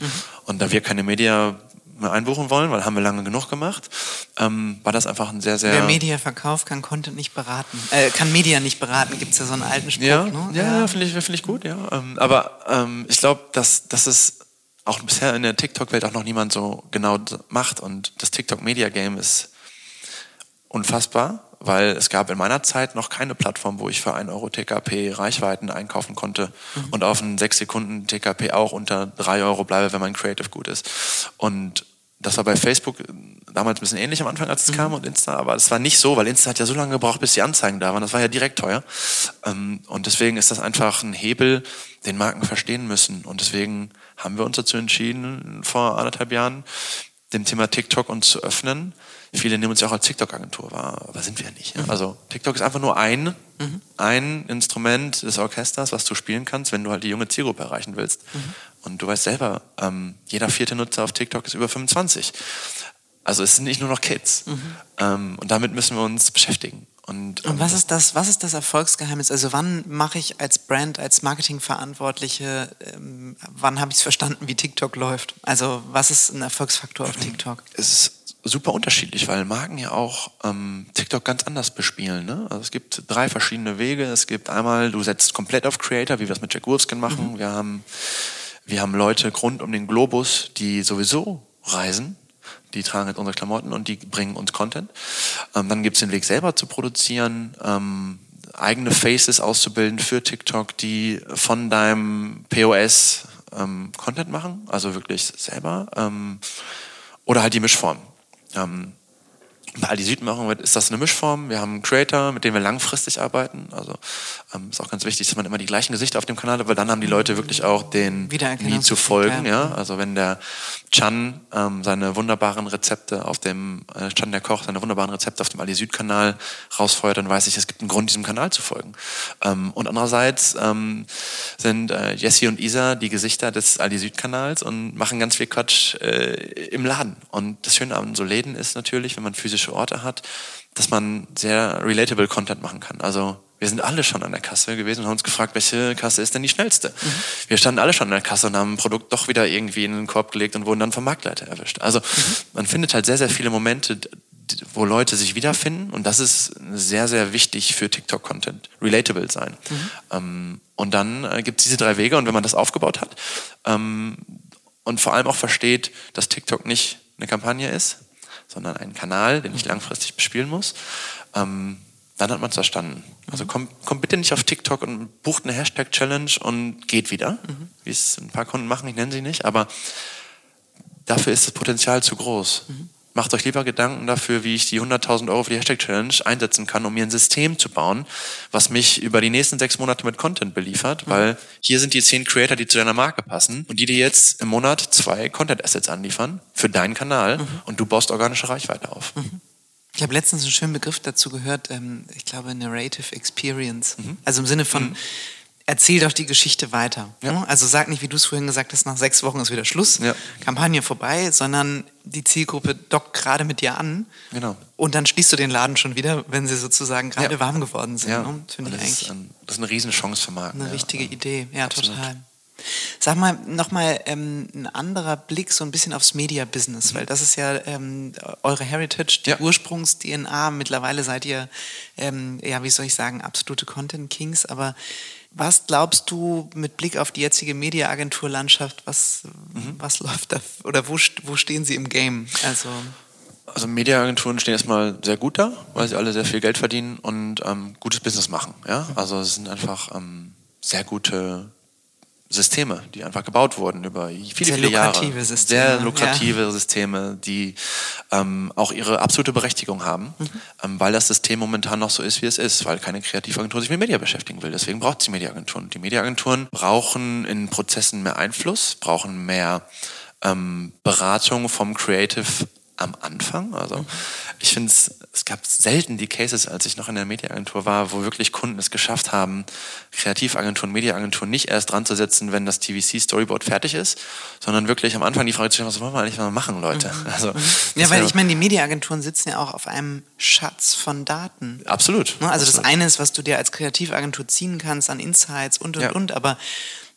Und da wir keine Media einbuchen wollen, weil haben wir lange genug gemacht, ähm, war das einfach ein sehr, sehr... Wer Media verkauft, kann Content nicht beraten. Äh, kann Media nicht beraten, gibt es ja so einen alten Spruch. Ja, ne? ja, ja finde ich, finde ich gut, ja. Ähm, aber ähm, ich glaube, dass, dass es auch bisher in der TikTok-Welt auch noch niemand so genau macht. Und das TikTok-Media-Game ist unfassbar, weil es gab in meiner Zeit noch keine Plattform, wo ich für 1 Euro TKP Reichweiten einkaufen konnte und auf einen 6 Sekunden TKP auch unter 3 Euro bleibe, wenn mein Creative gut ist. Und das war bei Facebook damals ein bisschen ähnlich am Anfang, als es kam und Insta, aber es war nicht so, weil Insta hat ja so lange gebraucht, bis die Anzeigen da waren. Das war ja direkt teuer. Ähm, Und deswegen ist das einfach ein Hebel, den Marken verstehen müssen. Und deswegen haben wir uns dazu entschieden, vor anderthalb Jahren dem Thema TikTok uns zu öffnen. Viele nehmen uns ja auch als TikTok-Agentur wahr, aber sind wir nicht. Ja? Also TikTok ist einfach nur ein, ein Instrument des Orchesters, was du spielen kannst, wenn du halt die junge Zielgruppe erreichen willst. Und du weißt selber, ähm, jeder vierte Nutzer auf TikTok ist über 25. Also es sind nicht nur noch Kids. Ähm, und damit müssen wir uns beschäftigen. Und, Und ähm, was ist das, was ist das Erfolgsgeheimnis? Also wann mache ich als Brand, als Marketingverantwortliche, ähm, wann habe ich es verstanden, wie TikTok läuft? Also was ist ein Erfolgsfaktor auf TikTok? es ist super unterschiedlich, weil Marken ja auch ähm, TikTok ganz anders bespielen. Ne? Also es gibt drei verschiedene Wege. Es gibt einmal, du setzt komplett auf Creator, wie wir es mit Jack Wolfskin machen. Wir haben wir haben Leute rund um den Globus, die sowieso reisen. Die tragen jetzt unsere Klamotten und die bringen uns Content. Ähm, dann gibt es den Weg selber zu produzieren, ähm, eigene Faces auszubilden für TikTok, die von deinem POS ähm, Content machen, also wirklich selber. Ähm, oder halt die Mischform. Ähm, bei Aldi Süd machen wir, ist das eine Mischform. Wir haben einen Creator, mit dem wir langfristig arbeiten. Also ähm, ist auch ganz wichtig, dass man immer die gleichen Gesichter auf dem Kanal hat, weil dann haben die Leute wirklich auch den nie zu folgen. ja. Ja? Also wenn der Chan ähm, seine wunderbaren Rezepte auf dem, äh, Chan der Koch, seine wunderbaren Rezepte auf dem Aldi Süd Kanal rausfeuert, dann weiß ich, es gibt einen Grund, diesem Kanal zu folgen. Ähm, und andererseits ähm, sind äh, Jesse und Isa die Gesichter des Aldi Süd Kanals und machen ganz viel Quatsch äh, im Laden. Und das Schöne an so Läden ist natürlich, wenn man physische Orte hat, dass man sehr relatable Content machen kann. Also wir sind alle schon an der Kasse gewesen und haben uns gefragt, welche Kasse ist denn die schnellste? Wir standen alle schon an der Kasse und haben ein Produkt doch wieder irgendwie in den Korb gelegt und wurden dann vom Marktleiter erwischt. Also man findet halt sehr, sehr viele Momente, wo Leute sich wiederfinden. Und das ist sehr, sehr wichtig für TikTok-Content. Relatable sein. Mhm. Ähm, und dann äh, gibt es diese drei Wege. Und wenn man das aufgebaut hat ähm, und vor allem auch versteht, dass TikTok nicht eine Kampagne ist, sondern ein Kanal, den ich mhm. langfristig bespielen muss, ähm, dann hat man es verstanden. Also kommt, kommt bitte nicht auf TikTok und bucht eine Hashtag-Challenge und geht wieder, mhm. wie es ein paar Kunden machen, ich nenne sie nicht, aber dafür ist das Potenzial zu groß. Mhm. Macht euch lieber Gedanken dafür, wie ich die 100.000 Euro für die Hashtag-Challenge einsetzen kann, um mir ein System zu bauen, was mich über die nächsten sechs Monate mit Content beliefert, mhm. weil hier sind die zehn Creator, die zu deiner Marke passen und die dir jetzt im Monat zwei Content-Assets anliefern für deinen Kanal mhm. und du baust organische Reichweite auf. Mhm. Ich habe letztens einen schönen Begriff dazu gehört, ähm, ich glaube Narrative Experience. Mhm. Also im Sinne von, mhm. Erzähl doch die Geschichte weiter. Ja. Ne? Also sag nicht, wie du es vorhin gesagt hast, nach sechs Wochen ist wieder Schluss, ja. Kampagne vorbei, sondern die Zielgruppe dockt gerade mit dir an. Genau. Und dann schließt du den Laden schon wieder, wenn sie sozusagen gerade ja. warm geworden sind. Ja. Ne? Finde ich eigentlich. Ist ein, das ist eine Riesenchance für Marken. Eine richtige Idee, ja, Absolut. total. Sag mal nochmal ähm, ein anderer Blick so ein bisschen aufs Media-Business, mhm. weil das ist ja ähm, eure Heritage, die ja. Ursprungs-DNA. Mittlerweile seid ihr, ähm, ja, wie soll ich sagen, absolute Content-Kings. Aber was glaubst du mit Blick auf die jetzige Media-Agentur-Landschaft, was, mhm. was läuft da oder wo, wo stehen sie im Game? Also also Mediaagenturen stehen erstmal sehr gut da, weil sie alle sehr viel Geld verdienen und ähm, gutes Business machen. Ja? Also es sind einfach ähm, sehr gute Systeme, die einfach gebaut wurden über viele, sehr viele Jahre. Systeme. Sehr lukrative ja. Systeme, die ähm, auch ihre absolute Berechtigung haben, mhm. ähm, weil das System momentan noch so ist, wie es ist, weil keine Kreativagentur sich mit Media beschäftigen will. Deswegen braucht es die Mediaagenturen. Die Mediaagenturen brauchen in Prozessen mehr Einfluss, brauchen mehr ähm, Beratung vom Creative am Anfang. Also ich finde es, es gab selten die Cases, als ich noch in der Mediaagentur war, wo wirklich Kunden es geschafft haben, Kreativagenturen, Mediaagenturen nicht erst dran zu setzen, wenn das TVC-Storyboard fertig ist, sondern wirklich am Anfang die Frage zu stellen, was wollen wir eigentlich mal machen, Leute? Mhm. Also, mhm. ja, weil ich meine, die Mediaagenturen sitzen ja auch auf einem Schatz von Daten. Absolut. Ne? Also absolut. das eine ist, was du dir als Kreativagentur ziehen kannst an Insights und und ja. und, aber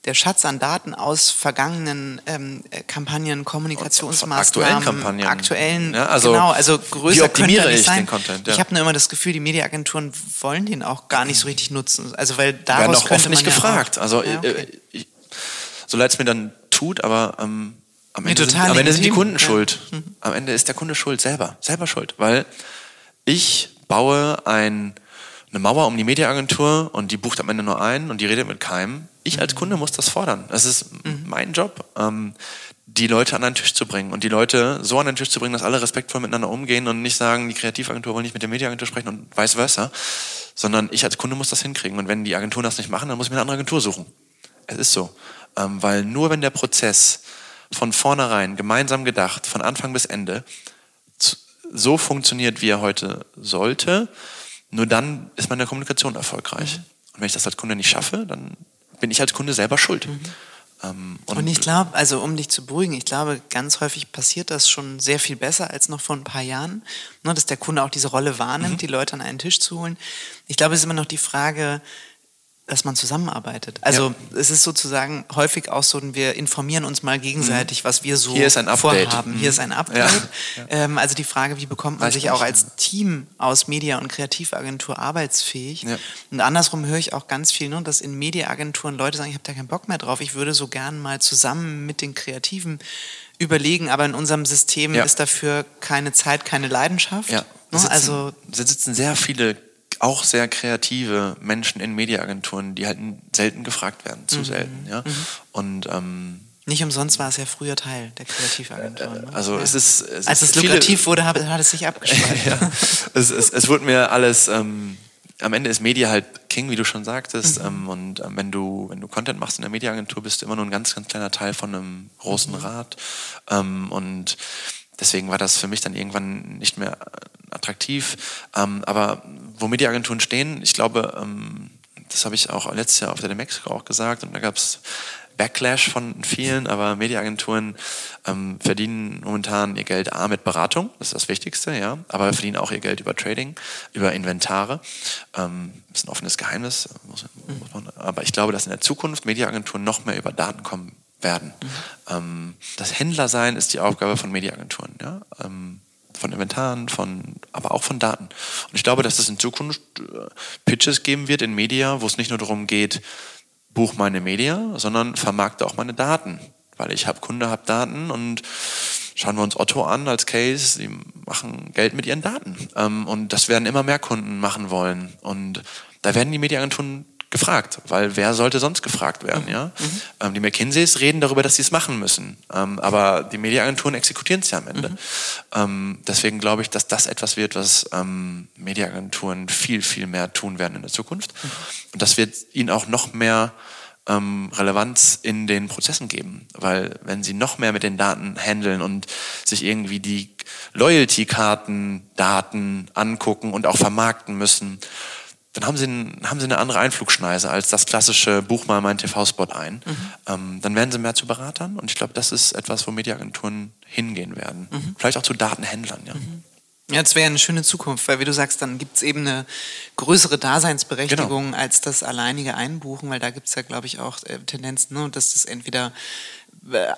der Schatz an Daten aus vergangenen ähm, äh, Kampagnen, Kommunikationsmaßnahmen, aktuellen Kampagnen, aktuellen, ja, also genau, also größer wie optimiere ich sein. den Content? Ja. Ich habe nur immer das Gefühl, die Mediaagenturen wollen den auch gar nicht so richtig nutzen, also weil daraus Werden auch oft nicht ja gefragt. also ja, okay. äh, ich, so leid es mir dann tut, aber ähm, am Ende, sind, am Ende sind die Kunden schuld. Mhm. Am Ende ist der Kunde schuld selber, selber schuld, weil ich baue ein eine Mauer um die Mediaagentur und die bucht am Ende nur ein und die redet mit keinem. Ich als Kunde muss das fordern. Das ist mhm. mein Job, ähm, die Leute an einen Tisch zu bringen und die Leute so an den Tisch zu bringen, dass alle respektvoll miteinander umgehen und nicht sagen, die Kreativagentur will nicht mit der Mediaagentur sprechen und vice versa, sondern ich als Kunde muss das hinkriegen. Und wenn die Agenturen das nicht machen, dann muss ich mir eine andere Agentur suchen. Es ist so. Ähm, weil nur wenn der Prozess von vornherein gemeinsam gedacht, von Anfang bis Ende, so funktioniert, wie er heute sollte, nur dann ist meine Kommunikation erfolgreich. Mhm. Und wenn ich das als Kunde nicht schaffe, dann bin ich als Kunde selber schuld. Mhm. Ähm, und, und, ich glaube, also um dich zu beruhigen, ich glaube, ganz häufig passiert das schon sehr viel besser als noch vor ein paar Jahren, ne, dass der Kunde auch diese Rolle wahrnimmt, mhm. die Leute an einen Tisch zu holen. Ich glaube, es ist immer noch die Frage, dass man zusammenarbeitet. Also ja. es ist sozusagen häufig auch so, wir informieren uns mal gegenseitig, was wir so Hier ist ein Update. vorhaben. Hier ist ein mhm. Update. Ja. Ähm, also die Frage, wie bekommt man Weiß sich auch als Team aus Media- und Kreativagentur arbeitsfähig? Und andersrum höre ich auch ganz viel, ne, dass in Mediaagenturen Leute sagen, ich habe da keinen Bock mehr drauf, ich würde so gern mal zusammen mit den Kreativen überlegen, aber in unserem System ist dafür keine Zeit, keine Leidenschaft. Ja. Ne? Sitzen, also sitzen sehr viele auch sehr kreative Menschen in Mediaagenturen, die halt selten gefragt werden, zu mhm. selten. Ja? Mhm. Und ähm, nicht umsonst war es ja früher Teil der Kreativagentur. Ne? Also ja. es ist es als es lukrativ wurde, hat, hat, es sich abgespalten. ja. es, es, es wurde mir alles. Ähm, am Ende ist Media halt King, wie du schon sagtest. Mhm. Ähm, und ähm, wenn du wenn du Content machst in der Mediaagentur, bist du immer nur ein ganz ganz kleiner Teil von einem großen mhm. Rat. Ähm, und deswegen war das für mich dann irgendwann nicht mehr attraktiv. Ähm, aber wo Mediaagenturen stehen, ich glaube, ähm, das habe ich auch letztes Jahr auf der Mexiko auch gesagt und da gab es Backlash von vielen, aber Mediaagenturen ähm, verdienen momentan ihr Geld A mit Beratung, das ist das Wichtigste, ja, aber verdienen auch ihr Geld über Trading, über Inventare. Ähm, ist ein offenes Geheimnis, muss, muss man, aber ich glaube, dass in der Zukunft Mediaagenturen noch mehr über Daten kommen werden. Mhm. Ähm, das Händlersein ist die Aufgabe von Mediaagenturen. Ja? Ähm, von Inventaren, von, aber auch von Daten. Und ich glaube, dass es in Zukunft äh, Pitches geben wird in Media, wo es nicht nur darum geht, buch meine Media, sondern vermarkte auch meine Daten. Weil ich habe Kunde, habe Daten und schauen wir uns Otto an als Case, die machen Geld mit ihren Daten. Ähm, und das werden immer mehr Kunden machen wollen. Und da werden die Mediaagenturen gefragt, weil wer sollte sonst gefragt werden, mhm. ja? Mhm. Ähm, die McKinseys reden darüber, dass sie es machen müssen, ähm, aber die Mediaagenturen exekutieren es ja am Ende. Mhm. Ähm, deswegen glaube ich, dass das etwas wird, was ähm, Mediaagenturen viel, viel mehr tun werden in der Zukunft. Mhm. Und das wird ihnen auch noch mehr ähm, Relevanz in den Prozessen geben, weil wenn sie noch mehr mit den Daten handeln und sich irgendwie die Loyalty-Karten, Daten angucken und auch vermarkten müssen, dann haben sie, ein, haben sie eine andere Einflugschneise als das klassische Buch mal meinen TV-Spot ein. Mhm. Ähm, dann werden sie mehr zu Beratern und ich glaube, das ist etwas, wo Mediaagenturen hingehen werden. Mhm. Vielleicht auch zu Datenhändlern, ja. Mhm. Ja, das wäre eine schöne Zukunft, weil wie du sagst, dann gibt es eben eine größere Daseinsberechtigung genau. als das alleinige Einbuchen, weil da gibt es ja, glaube ich, auch äh, Tendenzen, ne, dass das entweder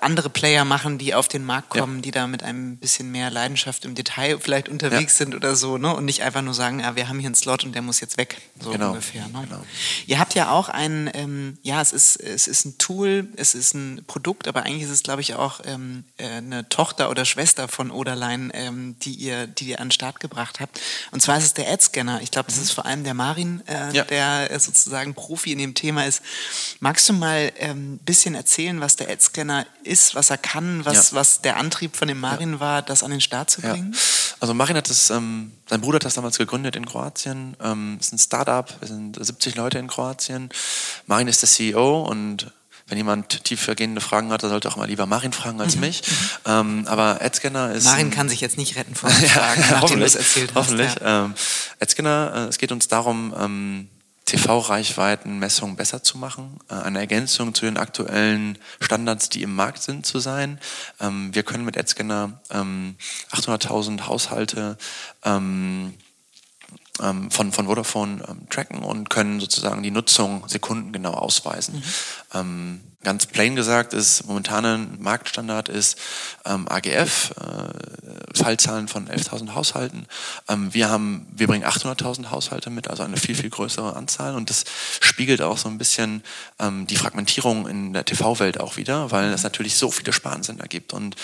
andere Player machen, die auf den Markt kommen, ja. die da mit einem bisschen mehr Leidenschaft im Detail vielleicht unterwegs ja. sind oder so, ne? Und nicht einfach nur sagen, ja, wir haben hier einen Slot und der muss jetzt weg, so genau. ungefähr. Ne? Genau. Ihr habt ja auch ein, ähm, ja, es ist, es ist ein Tool, es ist ein Produkt, aber eigentlich ist es, glaube ich, auch ähm, äh, eine Tochter oder Schwester von Oderlein, ähm, die ihr, die ihr an den Start gebracht habt. Und zwar ist es der Ad-Scanner. Ich glaube, das mhm. ist vor allem der Marin, äh, ja. der sozusagen Profi in dem Thema ist. Magst du mal ein ähm, bisschen erzählen, was der Ad-Scanner ist, was er kann, was, ja. was der Antrieb von dem Marin ja. war, das an den Start zu bringen? Ja. Also Marin hat das, ähm, sein Bruder hat das damals gegründet in Kroatien. Ähm, es ist ein Startup, wir sind 70 Leute in Kroatien. Marin ist der CEO und wenn jemand tiefergehende Fragen hat, dann sollte auch mal lieber Marin fragen als mhm. mich. Ähm, aber AdScanner ist. Marin kann sich jetzt nicht retten vor Fragen, ja, nachdem du es erzählt hast. Hoffentlich. Ja. Ähm, AdScanner, äh, es geht uns darum, ähm, TV-Reichweitenmessungen besser zu machen, äh, eine Ergänzung zu den aktuellen Standards, die im Markt sind, zu sein. Ähm, wir können mit AdScanner 800.000 ähm, Haushalte ähm, von, von Vodafone tracken und können sozusagen die Nutzung sekundengenau ausweisen. Mhm. Ganz plain gesagt ist, momentan Marktstandard ist ähm, AGF, äh, Fallzahlen von 11.000 Haushalten. Ähm, wir haben, wir bringen 800.000 Haushalte mit, also eine viel, viel größere Anzahl. Und das spiegelt auch so ein bisschen ähm, die Fragmentierung in der TV-Welt auch wieder, weil es natürlich so viele Sparensender gibt. Und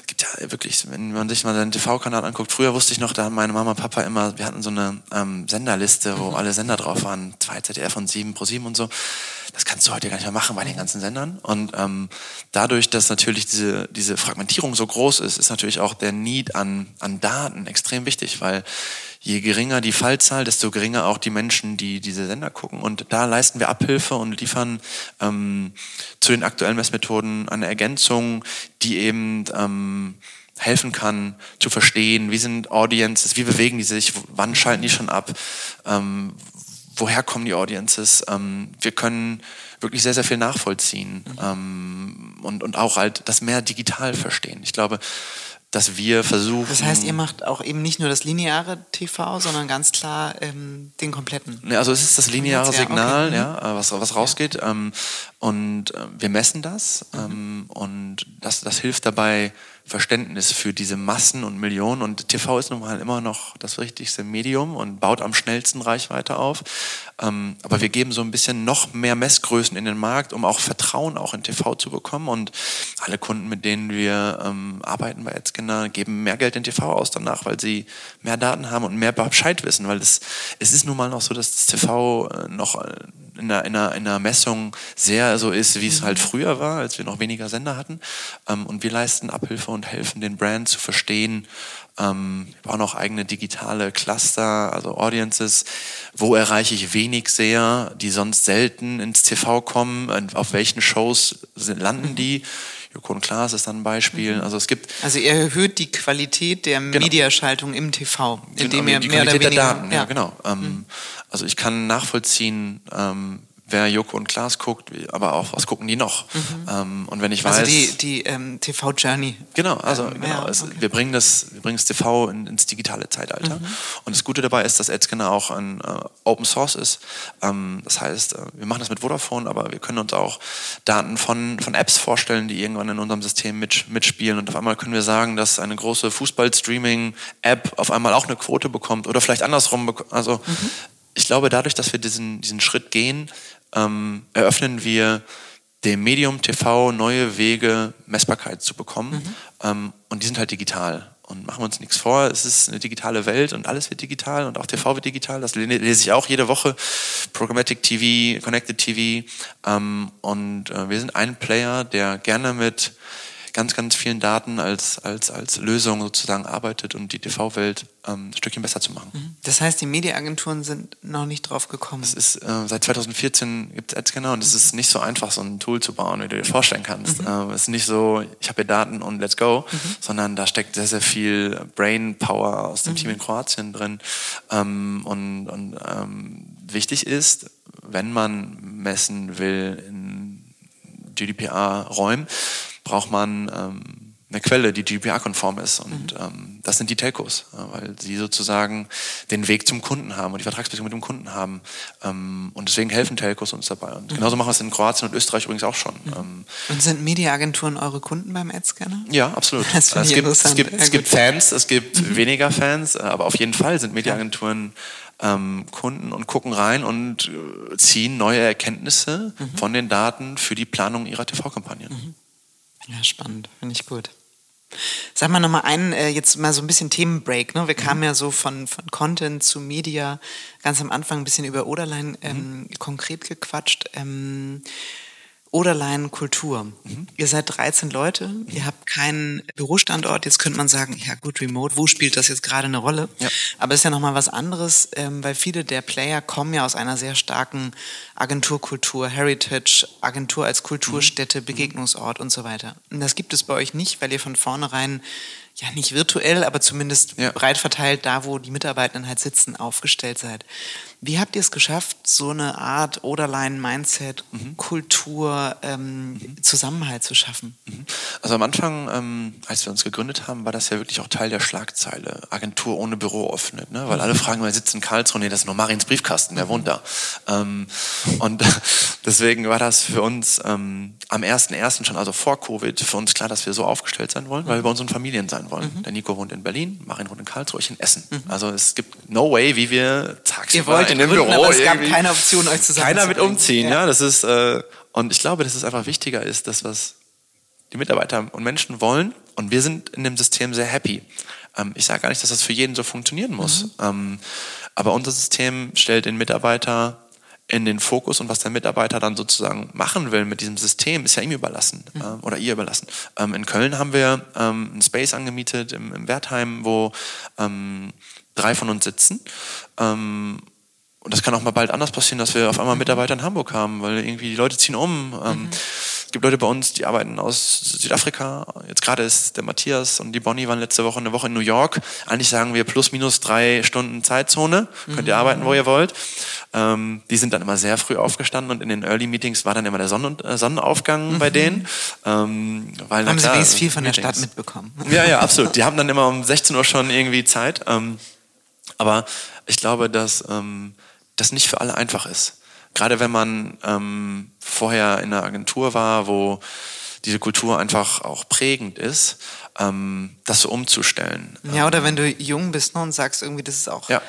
es gibt ja wirklich, wenn man sich mal seinen TV-Kanal anguckt, früher wusste ich noch, da haben meine Mama und Papa immer, wir hatten so eine ähm, Senderliste, wo alle Sender drauf waren, 2 ZDF und 7 Pro 7 und so. Das kannst du heute gar nicht mehr machen bei den ganzen Sendern. Und ähm, dadurch, dass natürlich diese, diese Fragmentierung so groß ist, ist natürlich auch der Need an, an Daten extrem wichtig, weil je geringer die Fallzahl, desto geringer auch die Menschen, die diese Sender gucken. Und da leisten wir Abhilfe und liefern ähm, zu den aktuellen Messmethoden eine Ergänzung, die eben ähm, helfen kann zu verstehen, wie sind Audiences, wie bewegen die sich, wann schalten die schon ab, ähm, woher kommen die Audiences. Ähm, wir können wirklich sehr, sehr viel nachvollziehen mhm. ähm, und, und auch halt das mehr digital verstehen. Ich glaube, dass wir versuchen. Das heißt, ihr macht auch eben nicht nur das lineare TV, sondern ganz klar ähm, den kompletten. Ja, also es ist das lineare Signal, okay. ja, mhm. was, was rausgeht. Ähm, und äh, wir messen das. Mhm. Ähm, und das, das hilft dabei, Verständnis für diese Massen und Millionen. Und TV ist nun mal immer noch das wichtigste Medium und baut am schnellsten Reichweite auf. Ähm, aber wir geben so ein bisschen noch mehr Messgrößen in den Markt, um auch Vertrauen auch in TV zu bekommen. Und alle Kunden, mit denen wir ähm, arbeiten bei AdScanner, geben mehr Geld in TV aus danach, weil sie mehr Daten haben und mehr Bescheid wissen. Weil es, es ist nun mal noch so, dass das TV äh, noch äh, in einer, in, einer, in einer Messung sehr so ist, wie es halt früher war, als wir noch weniger Sender hatten. Ähm, und wir leisten Abhilfe und helfen den Brand zu verstehen. Ähm, wir bauen auch eigene digitale Cluster, also Audiences. Wo erreiche ich wenig sehr, die sonst selten ins TV kommen? Auf welchen Shows landen die? Joko und Klaas ist dann ein Beispiel. Mhm. Also es gibt. Also ihr erhöht die Qualität der genau. Mediaschaltung im TV, indem genau, ihr die mehr Qualität oder weniger, der Daten, ja, ja genau. Ähm, mhm. Also ich kann nachvollziehen, ähm, wer Joko und Klaas guckt, aber auch, was gucken die noch? Mhm. Ähm, und wenn ich also weiß... Also die, die ähm, TV-Journey. Genau, also ähm, genau. Ja, es, wir bringen das, wir bringen das TV in, ins digitale Zeitalter. Mhm. Und das Gute dabei ist, dass AdScanner auch ein äh, Open Source ist. Ähm, das heißt, äh, wir machen das mit Vodafone, aber wir können uns auch Daten von, von Apps vorstellen, die irgendwann in unserem System mit, mitspielen. Und auf einmal können wir sagen, dass eine große Fußball-Streaming-App auf einmal auch eine Quote bekommt oder vielleicht andersrum. Also mhm. ich glaube, dadurch, dass wir diesen, diesen Schritt gehen, ähm, eröffnen wir dem Medium TV neue Wege, Messbarkeit zu bekommen. Mhm. Ähm, und die sind halt digital. Und machen wir uns nichts vor, es ist eine digitale Welt und alles wird digital und auch TV wird digital. Das lese ich auch jede Woche. Programmatic TV, Connected TV. Ähm, und äh, wir sind ein Player, der gerne mit ganz, ganz vielen Daten als, als, als Lösung sozusagen arbeitet und die TV-Welt ähm, ein Stückchen besser zu machen. Mhm. Das heißt, die Mediaagenturen sind noch nicht drauf gekommen? Es ist, äh, seit 2014 gibt es AdScanner und es ist nicht so einfach, so ein Tool zu bauen, wie du dir vorstellen kannst. Mhm. Äh, es ist nicht so, ich habe hier Daten und let's go, mhm. sondern da steckt sehr, sehr viel Brain Power aus dem mhm. Team in Kroatien drin. Ähm, und und ähm, wichtig ist, wenn man messen will in GDPR-Räumen, braucht man ähm, eine Quelle, die GDPR-konform ist. Und mhm. ähm, das sind die Telcos, äh, weil sie sozusagen den Weg zum Kunden haben und die Vertragsbeziehung mit dem Kunden haben. Ähm, und deswegen helfen Telcos uns dabei. Und mhm. genauso machen wir es in Kroatien und Österreich übrigens auch schon. Mhm. Ähm, und sind Mediaagenturen eure Kunden beim Adscanner? Ja, absolut. Das es, gibt, es, gibt, es gibt Fans, es gibt mhm. weniger Fans, aber auf jeden Fall sind Mediaagenturen ähm, Kunden und gucken rein und äh, ziehen neue Erkenntnisse mhm. von den Daten für die Planung ihrer TV-Kampagnen. Mhm. Ja, spannend, finde ich gut. Sag mal nochmal einen, äh, jetzt mal so ein bisschen Themenbreak. Ne? Wir kamen mhm. ja so von, von Content zu Media, ganz am Anfang ein bisschen über Oderlein ähm, mhm. konkret gequatscht. Ähm, Oderlein Kultur. Mhm. Ihr seid 13 Leute, mhm. ihr habt keinen Bürostandort. Jetzt könnte man sagen, ja gut, Remote, wo spielt das jetzt gerade eine Rolle? Ja. Aber es ist ja nochmal was anderes, ähm, weil viele der Player kommen ja aus einer sehr starken Agenturkultur, Heritage, Agentur als Kulturstätte, mhm. Begegnungsort und so weiter. Und das gibt es bei euch nicht, weil ihr von vornherein ja nicht virtuell, aber zumindest ja. breit verteilt, da wo die Mitarbeitenden halt sitzen, aufgestellt seid. Wie habt ihr es geschafft, so eine Art Oderline-Mindset, mhm. Kultur, ähm, mhm. Zusammenhalt zu schaffen? Mhm. Also am Anfang, ähm, als wir uns gegründet haben, war das ja wirklich auch Teil der Schlagzeile. Agentur ohne Büro öffnet, ne? weil alle fragen, wer sitzt in Karlsruhe? Nee, das ist nur Marins Briefkasten, der wohnt da. Ähm, und deswegen war das für uns ähm, am 1.1. schon, also vor Covid, für uns klar, dass wir so aufgestellt sein wollen, weil wir bei unseren Familien sein wollen. Mhm. Der Nico wohnt in Berlin, Marin wohnt in Karlsruhe, ich in Essen. Mhm. Also es gibt no way, wie wir tagsüber in dem gründen, Büro. Aber es gab keine Option, euch zusammen Keiner mit umziehen, ja. ja. Das ist, äh, und ich glaube, dass es einfach wichtiger ist, dass was die Mitarbeiter und Menschen wollen. Und wir sind in dem System sehr happy. Ähm, ich sage gar nicht, dass das für jeden so funktionieren muss. Mhm. Ähm, aber unser System stellt den Mitarbeiter in den Fokus und was der Mitarbeiter dann sozusagen machen will mit diesem System, ist ja ihm überlassen äh, oder ihr überlassen. Ähm, in Köln haben wir ähm, einen Space angemietet im, im Wertheim, wo ähm, drei von uns sitzen ähm, und das kann auch mal bald anders passieren, dass wir auf einmal Mitarbeiter in Hamburg haben, weil irgendwie die Leute ziehen um. Ähm, mhm. Es gibt Leute bei uns, die arbeiten aus Südafrika. Jetzt gerade ist der Matthias und die Bonnie waren letzte Woche eine Woche in New York. Eigentlich sagen wir plus minus drei Stunden Zeitzone. Mhm. Könnt ihr arbeiten, wo ihr wollt. Ähm, die sind dann immer sehr früh aufgestanden und in den Early Meetings war dann immer der Sonnen äh, Sonnenaufgang mhm. bei denen. Ähm, weil, haben klar, sie viel von Meetings. der Stadt mitbekommen. Ja, ja, absolut. Die haben dann immer um 16 Uhr schon irgendwie Zeit. Ähm, aber ich glaube, dass ähm, das nicht für alle einfach ist. Gerade wenn man ähm, vorher in einer Agentur war, wo diese Kultur einfach auch prägend ist, ähm, das so umzustellen. Ja, oder wenn du jung bist ne, und sagst irgendwie, das ist auch ja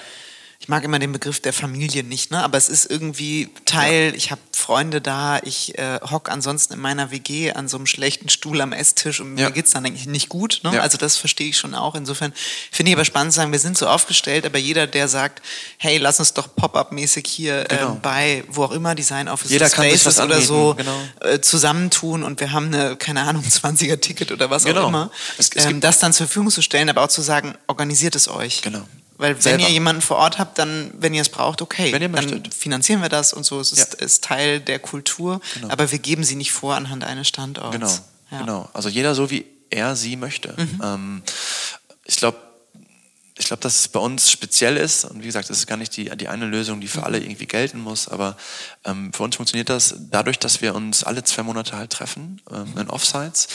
ich mag immer den Begriff der Familie nicht, ne? aber es ist irgendwie Teil, ja. ich habe Freunde da, ich äh, hock ansonsten in meiner WG an so einem schlechten Stuhl am Esstisch und ja. mir geht's dann eigentlich nicht gut. Ne? Ja. Also das verstehe ich schon auch. Insofern finde ich aber spannend zu sagen, wir sind so aufgestellt, aber jeder, der sagt, hey, lass uns doch Pop-up-mäßig hier genau. ähm, bei, wo auch immer, Design Office jeder Spaces oder so genau. äh, zusammentun und wir haben eine, keine Ahnung, 20er-Ticket oder was genau. auch immer, es, es ähm, das dann zur Verfügung zu stellen, aber auch zu sagen, organisiert es euch. Genau. Weil wenn ihr jemanden vor Ort habt, dann, wenn ihr es braucht, okay, dann finanzieren wir das und so. Es ist, ja. ist Teil der Kultur, genau. aber wir geben sie nicht vor anhand eines Standorts. Genau, ja. genau. Also jeder so, wie er sie möchte. Mhm. Ähm, ich glaube, ich glaube, dass es bei uns speziell ist. Und wie gesagt, es ist gar nicht die, die eine Lösung, die für alle irgendwie gelten muss. Aber ähm, für uns funktioniert das dadurch, dass wir uns alle zwei Monate halt treffen ähm, in Offsites.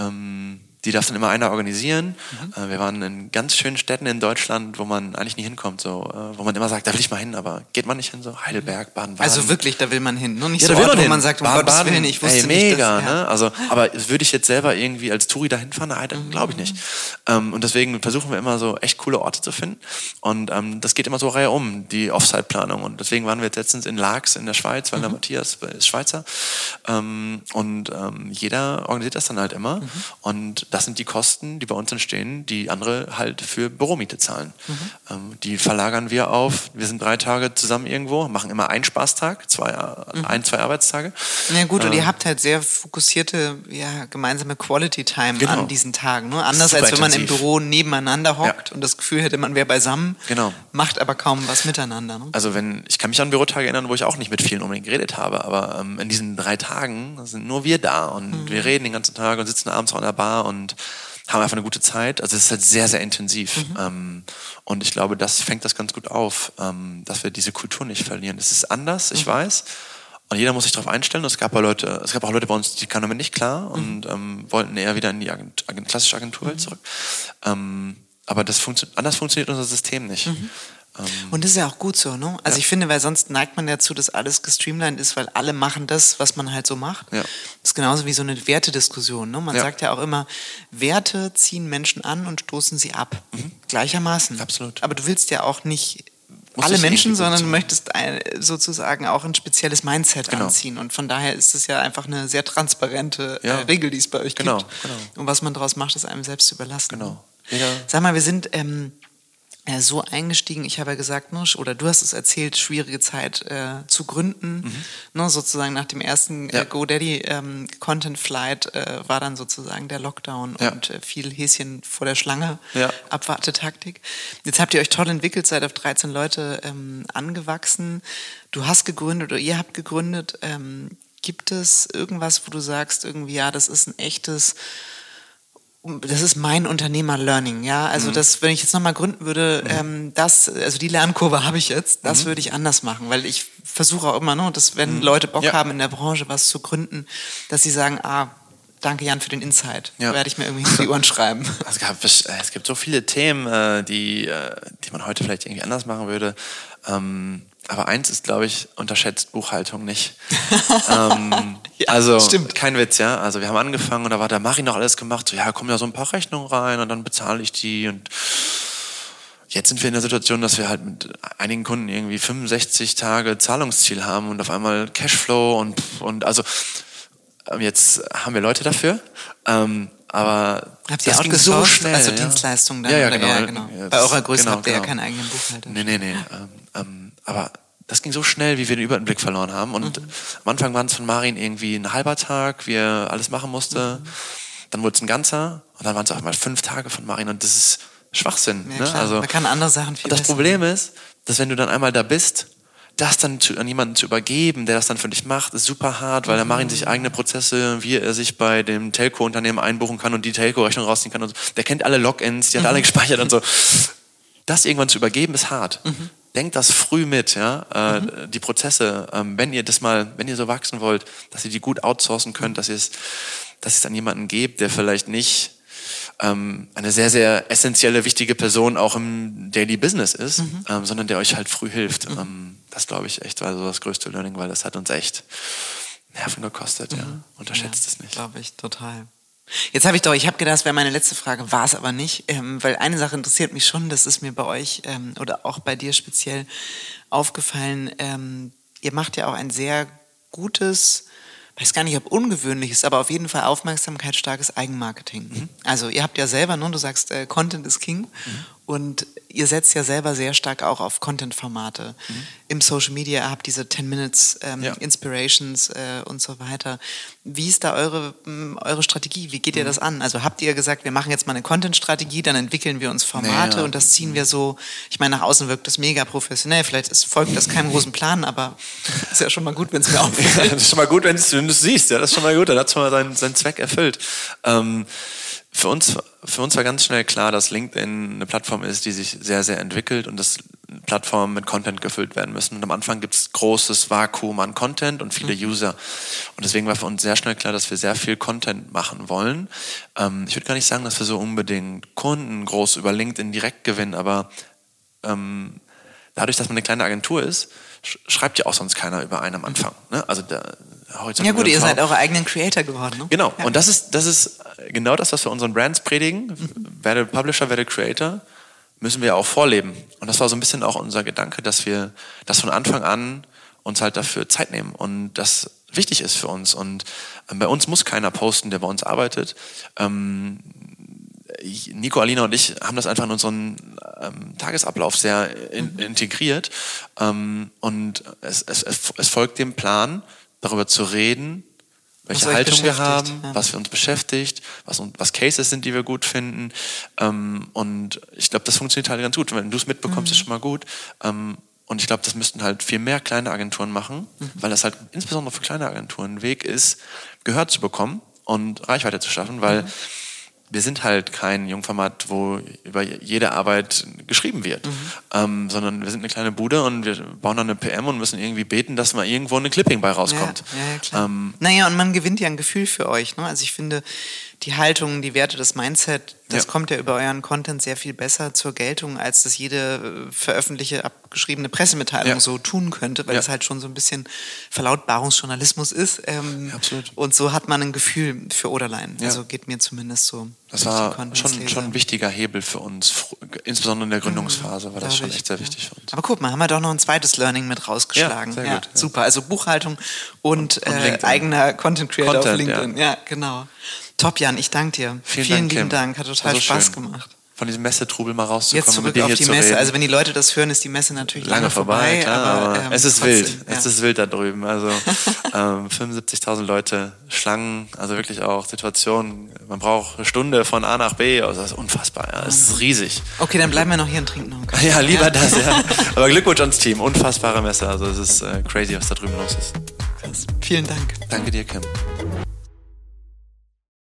Ähm, die darf dann immer einer organisieren. Mhm. Äh, wir waren in ganz schönen Städten in Deutschland, wo man eigentlich nie hinkommt, so, äh, wo man immer sagt, da will ich mal hin, aber geht man nicht hin, so Heidelberg, Baden-Baden. Also wirklich, da will man hin, nur nicht ja, so da will Ort, man wo hin. man sagt, um Baden, Gottes Willen, ich wusste ey, nicht, mega, dass, ja. ne? Also, aber würde ich jetzt selber irgendwie als Touri dahin fahren, nein, glaube ich nicht. Ähm, und deswegen versuchen wir immer so echt coole Orte zu finden. Und ähm, das geht immer so Reihe um, die Offsite-Planung. Und deswegen waren wir jetzt letztens in Laax in der Schweiz, weil der Matthias ist Schweizer. Ähm, und ähm, jeder organisiert das dann halt immer. Und das sind die Kosten, die bei uns entstehen, die andere halt für Büromiete zahlen. Ähm, die verlagern wir auf. Wir sind drei Tage zusammen irgendwo, machen immer einen Spaßtag, zwei, ein, zwei Arbeitstage. Ja gut, und ihr Ähm, habt halt sehr fokussierte, ja, gemeinsame Quality Time Genau. an diesen Tagen. Ne? Anders als wenn man im. Büro nebeneinander hockt und das Gefühl hätte, man wäre beisammen, Genau. macht aber kaum was miteinander. Ne? Also wenn, ich kann mich an Bürotage erinnern, wo ich auch nicht mit vielen unbedingt geredet habe, aber ähm, in diesen drei Tagen sind nur wir da und wir reden den ganzen Tag und sitzen abends auch in der Bar und haben einfach eine gute Zeit. Also es ist halt sehr, sehr intensiv. Ähm, und ich glaube, das fängt das ganz gut auf, ähm, dass wir diese Kultur nicht verlieren. Es ist anders, ich weiß. Und jeder muss sich darauf einstellen. Und es gab, auch Leute, es gab auch Leute bei uns, die kamen damit nicht klar und ähm, wollten eher wieder in die Agent, Agent, klassische Agenturwelt zurück. Ähm, aber das funktio anders funktioniert unser System nicht. Ähm, Und das ist ja auch gut so, ne? Also ich finde, weil sonst neigt man dazu, dass alles gestreamlined ist, weil alle machen das, was man halt so macht. Ja. Das ist genauso wie so eine Wertediskussion, ne? Man Ja. sagt ja auch immer, Werte ziehen Menschen an und stoßen sie ab. Gleichermaßen. Mhm. Absolut. Aber du willst ja auch nicht Muss alle Menschen, sondern du möchtest ein, sozusagen auch ein spezielles Mindset Genau. anziehen. Und von daher ist es ja einfach eine sehr transparente Ja. äh, Regel, die es bei euch Genau, gibt. genau. Und was man daraus macht, ist einem selbst überlassen. Genau. Jeder Sag mal, wir sind ähm, äh, so eingestiegen, ich habe ja gesagt, ne, oder du hast es erzählt, schwierige Zeit äh, zu gründen. Ne, sozusagen nach dem ersten Mhm. Ja. äh, GoDaddy ähm, Content Flight äh, war dann sozusagen der Lockdown Ja. und äh, viel Häschen vor der Schlange, Ja. Abwartetaktik. Jetzt habt ihr euch toll entwickelt, seid auf 13 Leute ähm, angewachsen. Du hast gegründet oder ihr habt gegründet. Ähm, gibt es irgendwas, wo du sagst, irgendwie, ja, das ist ein echtes das ist mein Unternehmer-Learning, ja. Also Mhm. das, wenn ich jetzt nochmal gründen würde, ähm, das, also die Lernkurve habe ich jetzt, Mhm. das würde ich anders machen, weil ich versuche auch immer, ne, dass wenn Leute Bock Ja. haben in der Branche was zu gründen, dass sie sagen, ah, danke Jan für den Insight, Ja. werde ich mir irgendwie hinter die Ohren schreiben. Also es, gab, es gibt so viele Themen, äh, die, äh, die man heute vielleicht irgendwie anders machen würde. Ähm, aber eins ist, glaube ich, unterschätzt Buchhaltung nicht. ähm, Ja, also stimmt. kein Witz, ja. Also wir haben angefangen und da war der Mari noch alles gemacht. So, ja, kommen ja so ein paar Rechnungen rein und dann bezahle ich die und Jetzt sind wir in der Situation, dass wir halt mit einigen Kunden irgendwie 65 Tage Zahlungsziel haben und auf einmal Cashflow und, und also ähm, jetzt haben wir Leute dafür. Ähm, aber Habt ihr das ging so outgesourced? schnell. Also ja. Dienstleistungen dann, Ja, ja, oder? genau. Ja, genau. Ja, Bei eurer Größe genau, habt ihr ja genau. keinen eigenen Buchhalter. Nee, nee, nee. Ähm, ähm, aber das ging so schnell, wie wir den Überblick verloren haben. Und Mhm. am Anfang waren es von Marin irgendwie ein halber Tag, wie er alles machen musste. Mhm. Dann wurde es ein ganzer und dann waren es auch mal fünf Tage von Marin. Und das ist Schwachsinn. Ja, ne? Also, Man kann andere Sachen viel und das besser Problem ist, dass wenn du dann einmal da bist, das dann zu, an jemanden zu übergeben, der das dann für dich macht, ist super hart, weil der Marin sich eigene Prozesse, wie er sich bei dem Telco-Unternehmen einbuchen kann und die Telco-Rechnung rausziehen kann. Und so. Der kennt alle Logins, die hat alle gespeichert und so. Das irgendwann zu übergeben, ist hart. Denkt das früh mit, ja. Äh, Die Prozesse, ähm, wenn ihr das mal, wenn ihr so wachsen wollt, dass ihr die gut outsourcen könnt, dass ihr es, dass es an jemanden gebt, der vielleicht nicht ähm, eine sehr, sehr essentielle, wichtige Person auch im Daily Business ist, ähm, sondern der euch halt früh hilft. Ähm, das glaube ich echt war so das größte Learning, weil das hat uns echt Nerven gekostet. Ja. Unterschätzt es nicht. Glaube ich, total. Jetzt habe ich doch, ich habe gedacht, das wäre meine letzte Frage, war es aber nicht, ähm, weil eine Sache interessiert mich schon, das ist mir bei euch ähm, oder auch bei dir speziell aufgefallen. Ähm, ihr macht ja auch ein sehr gutes, weiß gar nicht, ob ungewöhnliches, aber auf jeden Fall aufmerksamkeitsstarkes Eigenmarketing. Also ihr habt ja selber, ne, du sagst, äh, Content ist King und ihr setzt ja selber sehr stark auch auf Content-Formate. Im Social Media ihr habt diese 10 Minutes ähm, Ja. Inspirations äh, und so weiter. Wie ist da eure, m, eure Strategie? Wie geht Mhm. ihr das an? Also habt ihr gesagt, wir machen jetzt mal eine Content-Strategie, dann entwickeln wir uns Formate Naja. und das ziehen wir so, ich meine, nach außen wirkt das mega professionell, vielleicht ist, folgt das keinem großen Plan, aber ist ja schon mal gut, wenn es mir auffällt. das ist schon mal gut, wenn du es siehst. Ja, das ist schon mal gut. Dann hat es schon mal seinen, seinen Zweck erfüllt. Ähm, für uns, für uns war ganz schnell klar, dass LinkedIn eine Plattform ist, die sich sehr, sehr entwickelt und dass Plattformen mit Content gefüllt werden müssen. Und am Anfang gibt es großes Vakuum an Content und viele mhm. User. Und deswegen war für uns sehr schnell klar, dass wir sehr viel Content machen wollen. Ähm, ich würde gar nicht sagen, dass wir so unbedingt Kunden groß über LinkedIn direkt gewinnen, aber ähm, dadurch, dass man eine kleine Agentur ist, schreibt ja auch sonst keiner über einen am Anfang. Ne? Also da, heute ja gut, ihr seid eure eigenen Creator geworden. Ne? Genau. Ja. Und das ist, das ist genau das, was wir unseren Brands predigen. Mhm. Werde Publisher, werde Creator. Müssen wir auch vorleben. Und das war so ein bisschen auch unser Gedanke, dass wir das von Anfang an uns halt dafür Zeit nehmen und das wichtig ist für uns. Und ähm, bei uns muss keiner posten, der bei uns arbeitet. Ähm, Nico, Alina und ich haben das einfach in unseren ähm, Tagesablauf sehr in, mhm. integriert. Ähm, und es, es, es folgt dem Plan, darüber zu reden, welche Haltung wir haben, ja. was für uns beschäftigt, was, was Cases sind, die wir gut finden. Ähm, und ich glaube, das funktioniert halt ganz gut. Wenn du es mitbekommst, mhm. ist schon mal gut. Ähm, und ich glaube, das müssten halt viel mehr kleine Agenturen machen, mhm. weil das halt insbesondere für kleine Agenturen ein Weg ist, Gehör zu bekommen und Reichweite zu schaffen, weil mhm wir sind halt kein Jungformat, wo über jede Arbeit geschrieben wird, mhm. ähm, sondern wir sind eine kleine Bude und wir bauen dann eine PM und müssen irgendwie beten, dass mal irgendwo eine Clipping bei rauskommt. Ja, ja, klar. Ähm, naja, und man gewinnt ja ein Gefühl für euch. Ne? Also ich finde, die Haltung, die Werte, das Mindset, das ja. kommt ja über euren Content sehr viel besser zur Geltung, als das jede äh, veröffentlichte, abgeschriebene Pressemitteilung ja. so tun könnte, weil ja. es halt schon so ein bisschen Verlautbarungsjournalismus ist. Ähm, absolut. Und so hat man ein Gefühl für Oderlein. Also geht mir zumindest so. Das war schon, schon ein wichtiger Hebel für uns, insbesondere in der Gründungsphase war das schon echt sehr wichtig für uns. Aber guck mal, haben wir doch noch ein zweites Learning mit rausgeschlagen. Ja, gut, super. Also Buchhaltung und, und äh, eigener Content Creator Content, auf LinkedIn. Ja, genau. Top, Jan, ich danke dir. Vielen, Vielen Dank, lieben Dank, hat total Spaß schön. gemacht. Von diesem Messetrubel mal rauszukommen. Jetzt zurück auf die Messe. Reden. Also wenn die Leute das hören, ist die Messe natürlich lange, lange vorbei. vorbei klar, aber, ähm, es ist trotzdem, wild. Ja. Es ist wild da drüben. Also ähm, 75.000 Leute, Schlangen, also wirklich auch Situationen. Man braucht eine Stunde von A nach B. Also das ist unfassbar. Ja. Es ist riesig. Okay, dann bleiben wir noch hier und trinken noch. Ja, lieber ja. das. Ja. Aber Glückwunsch ans Team. Unfassbare Messe. Also es ist äh, crazy, was da drüben los ist. Krass. Vielen Dank. Danke dir, Kim.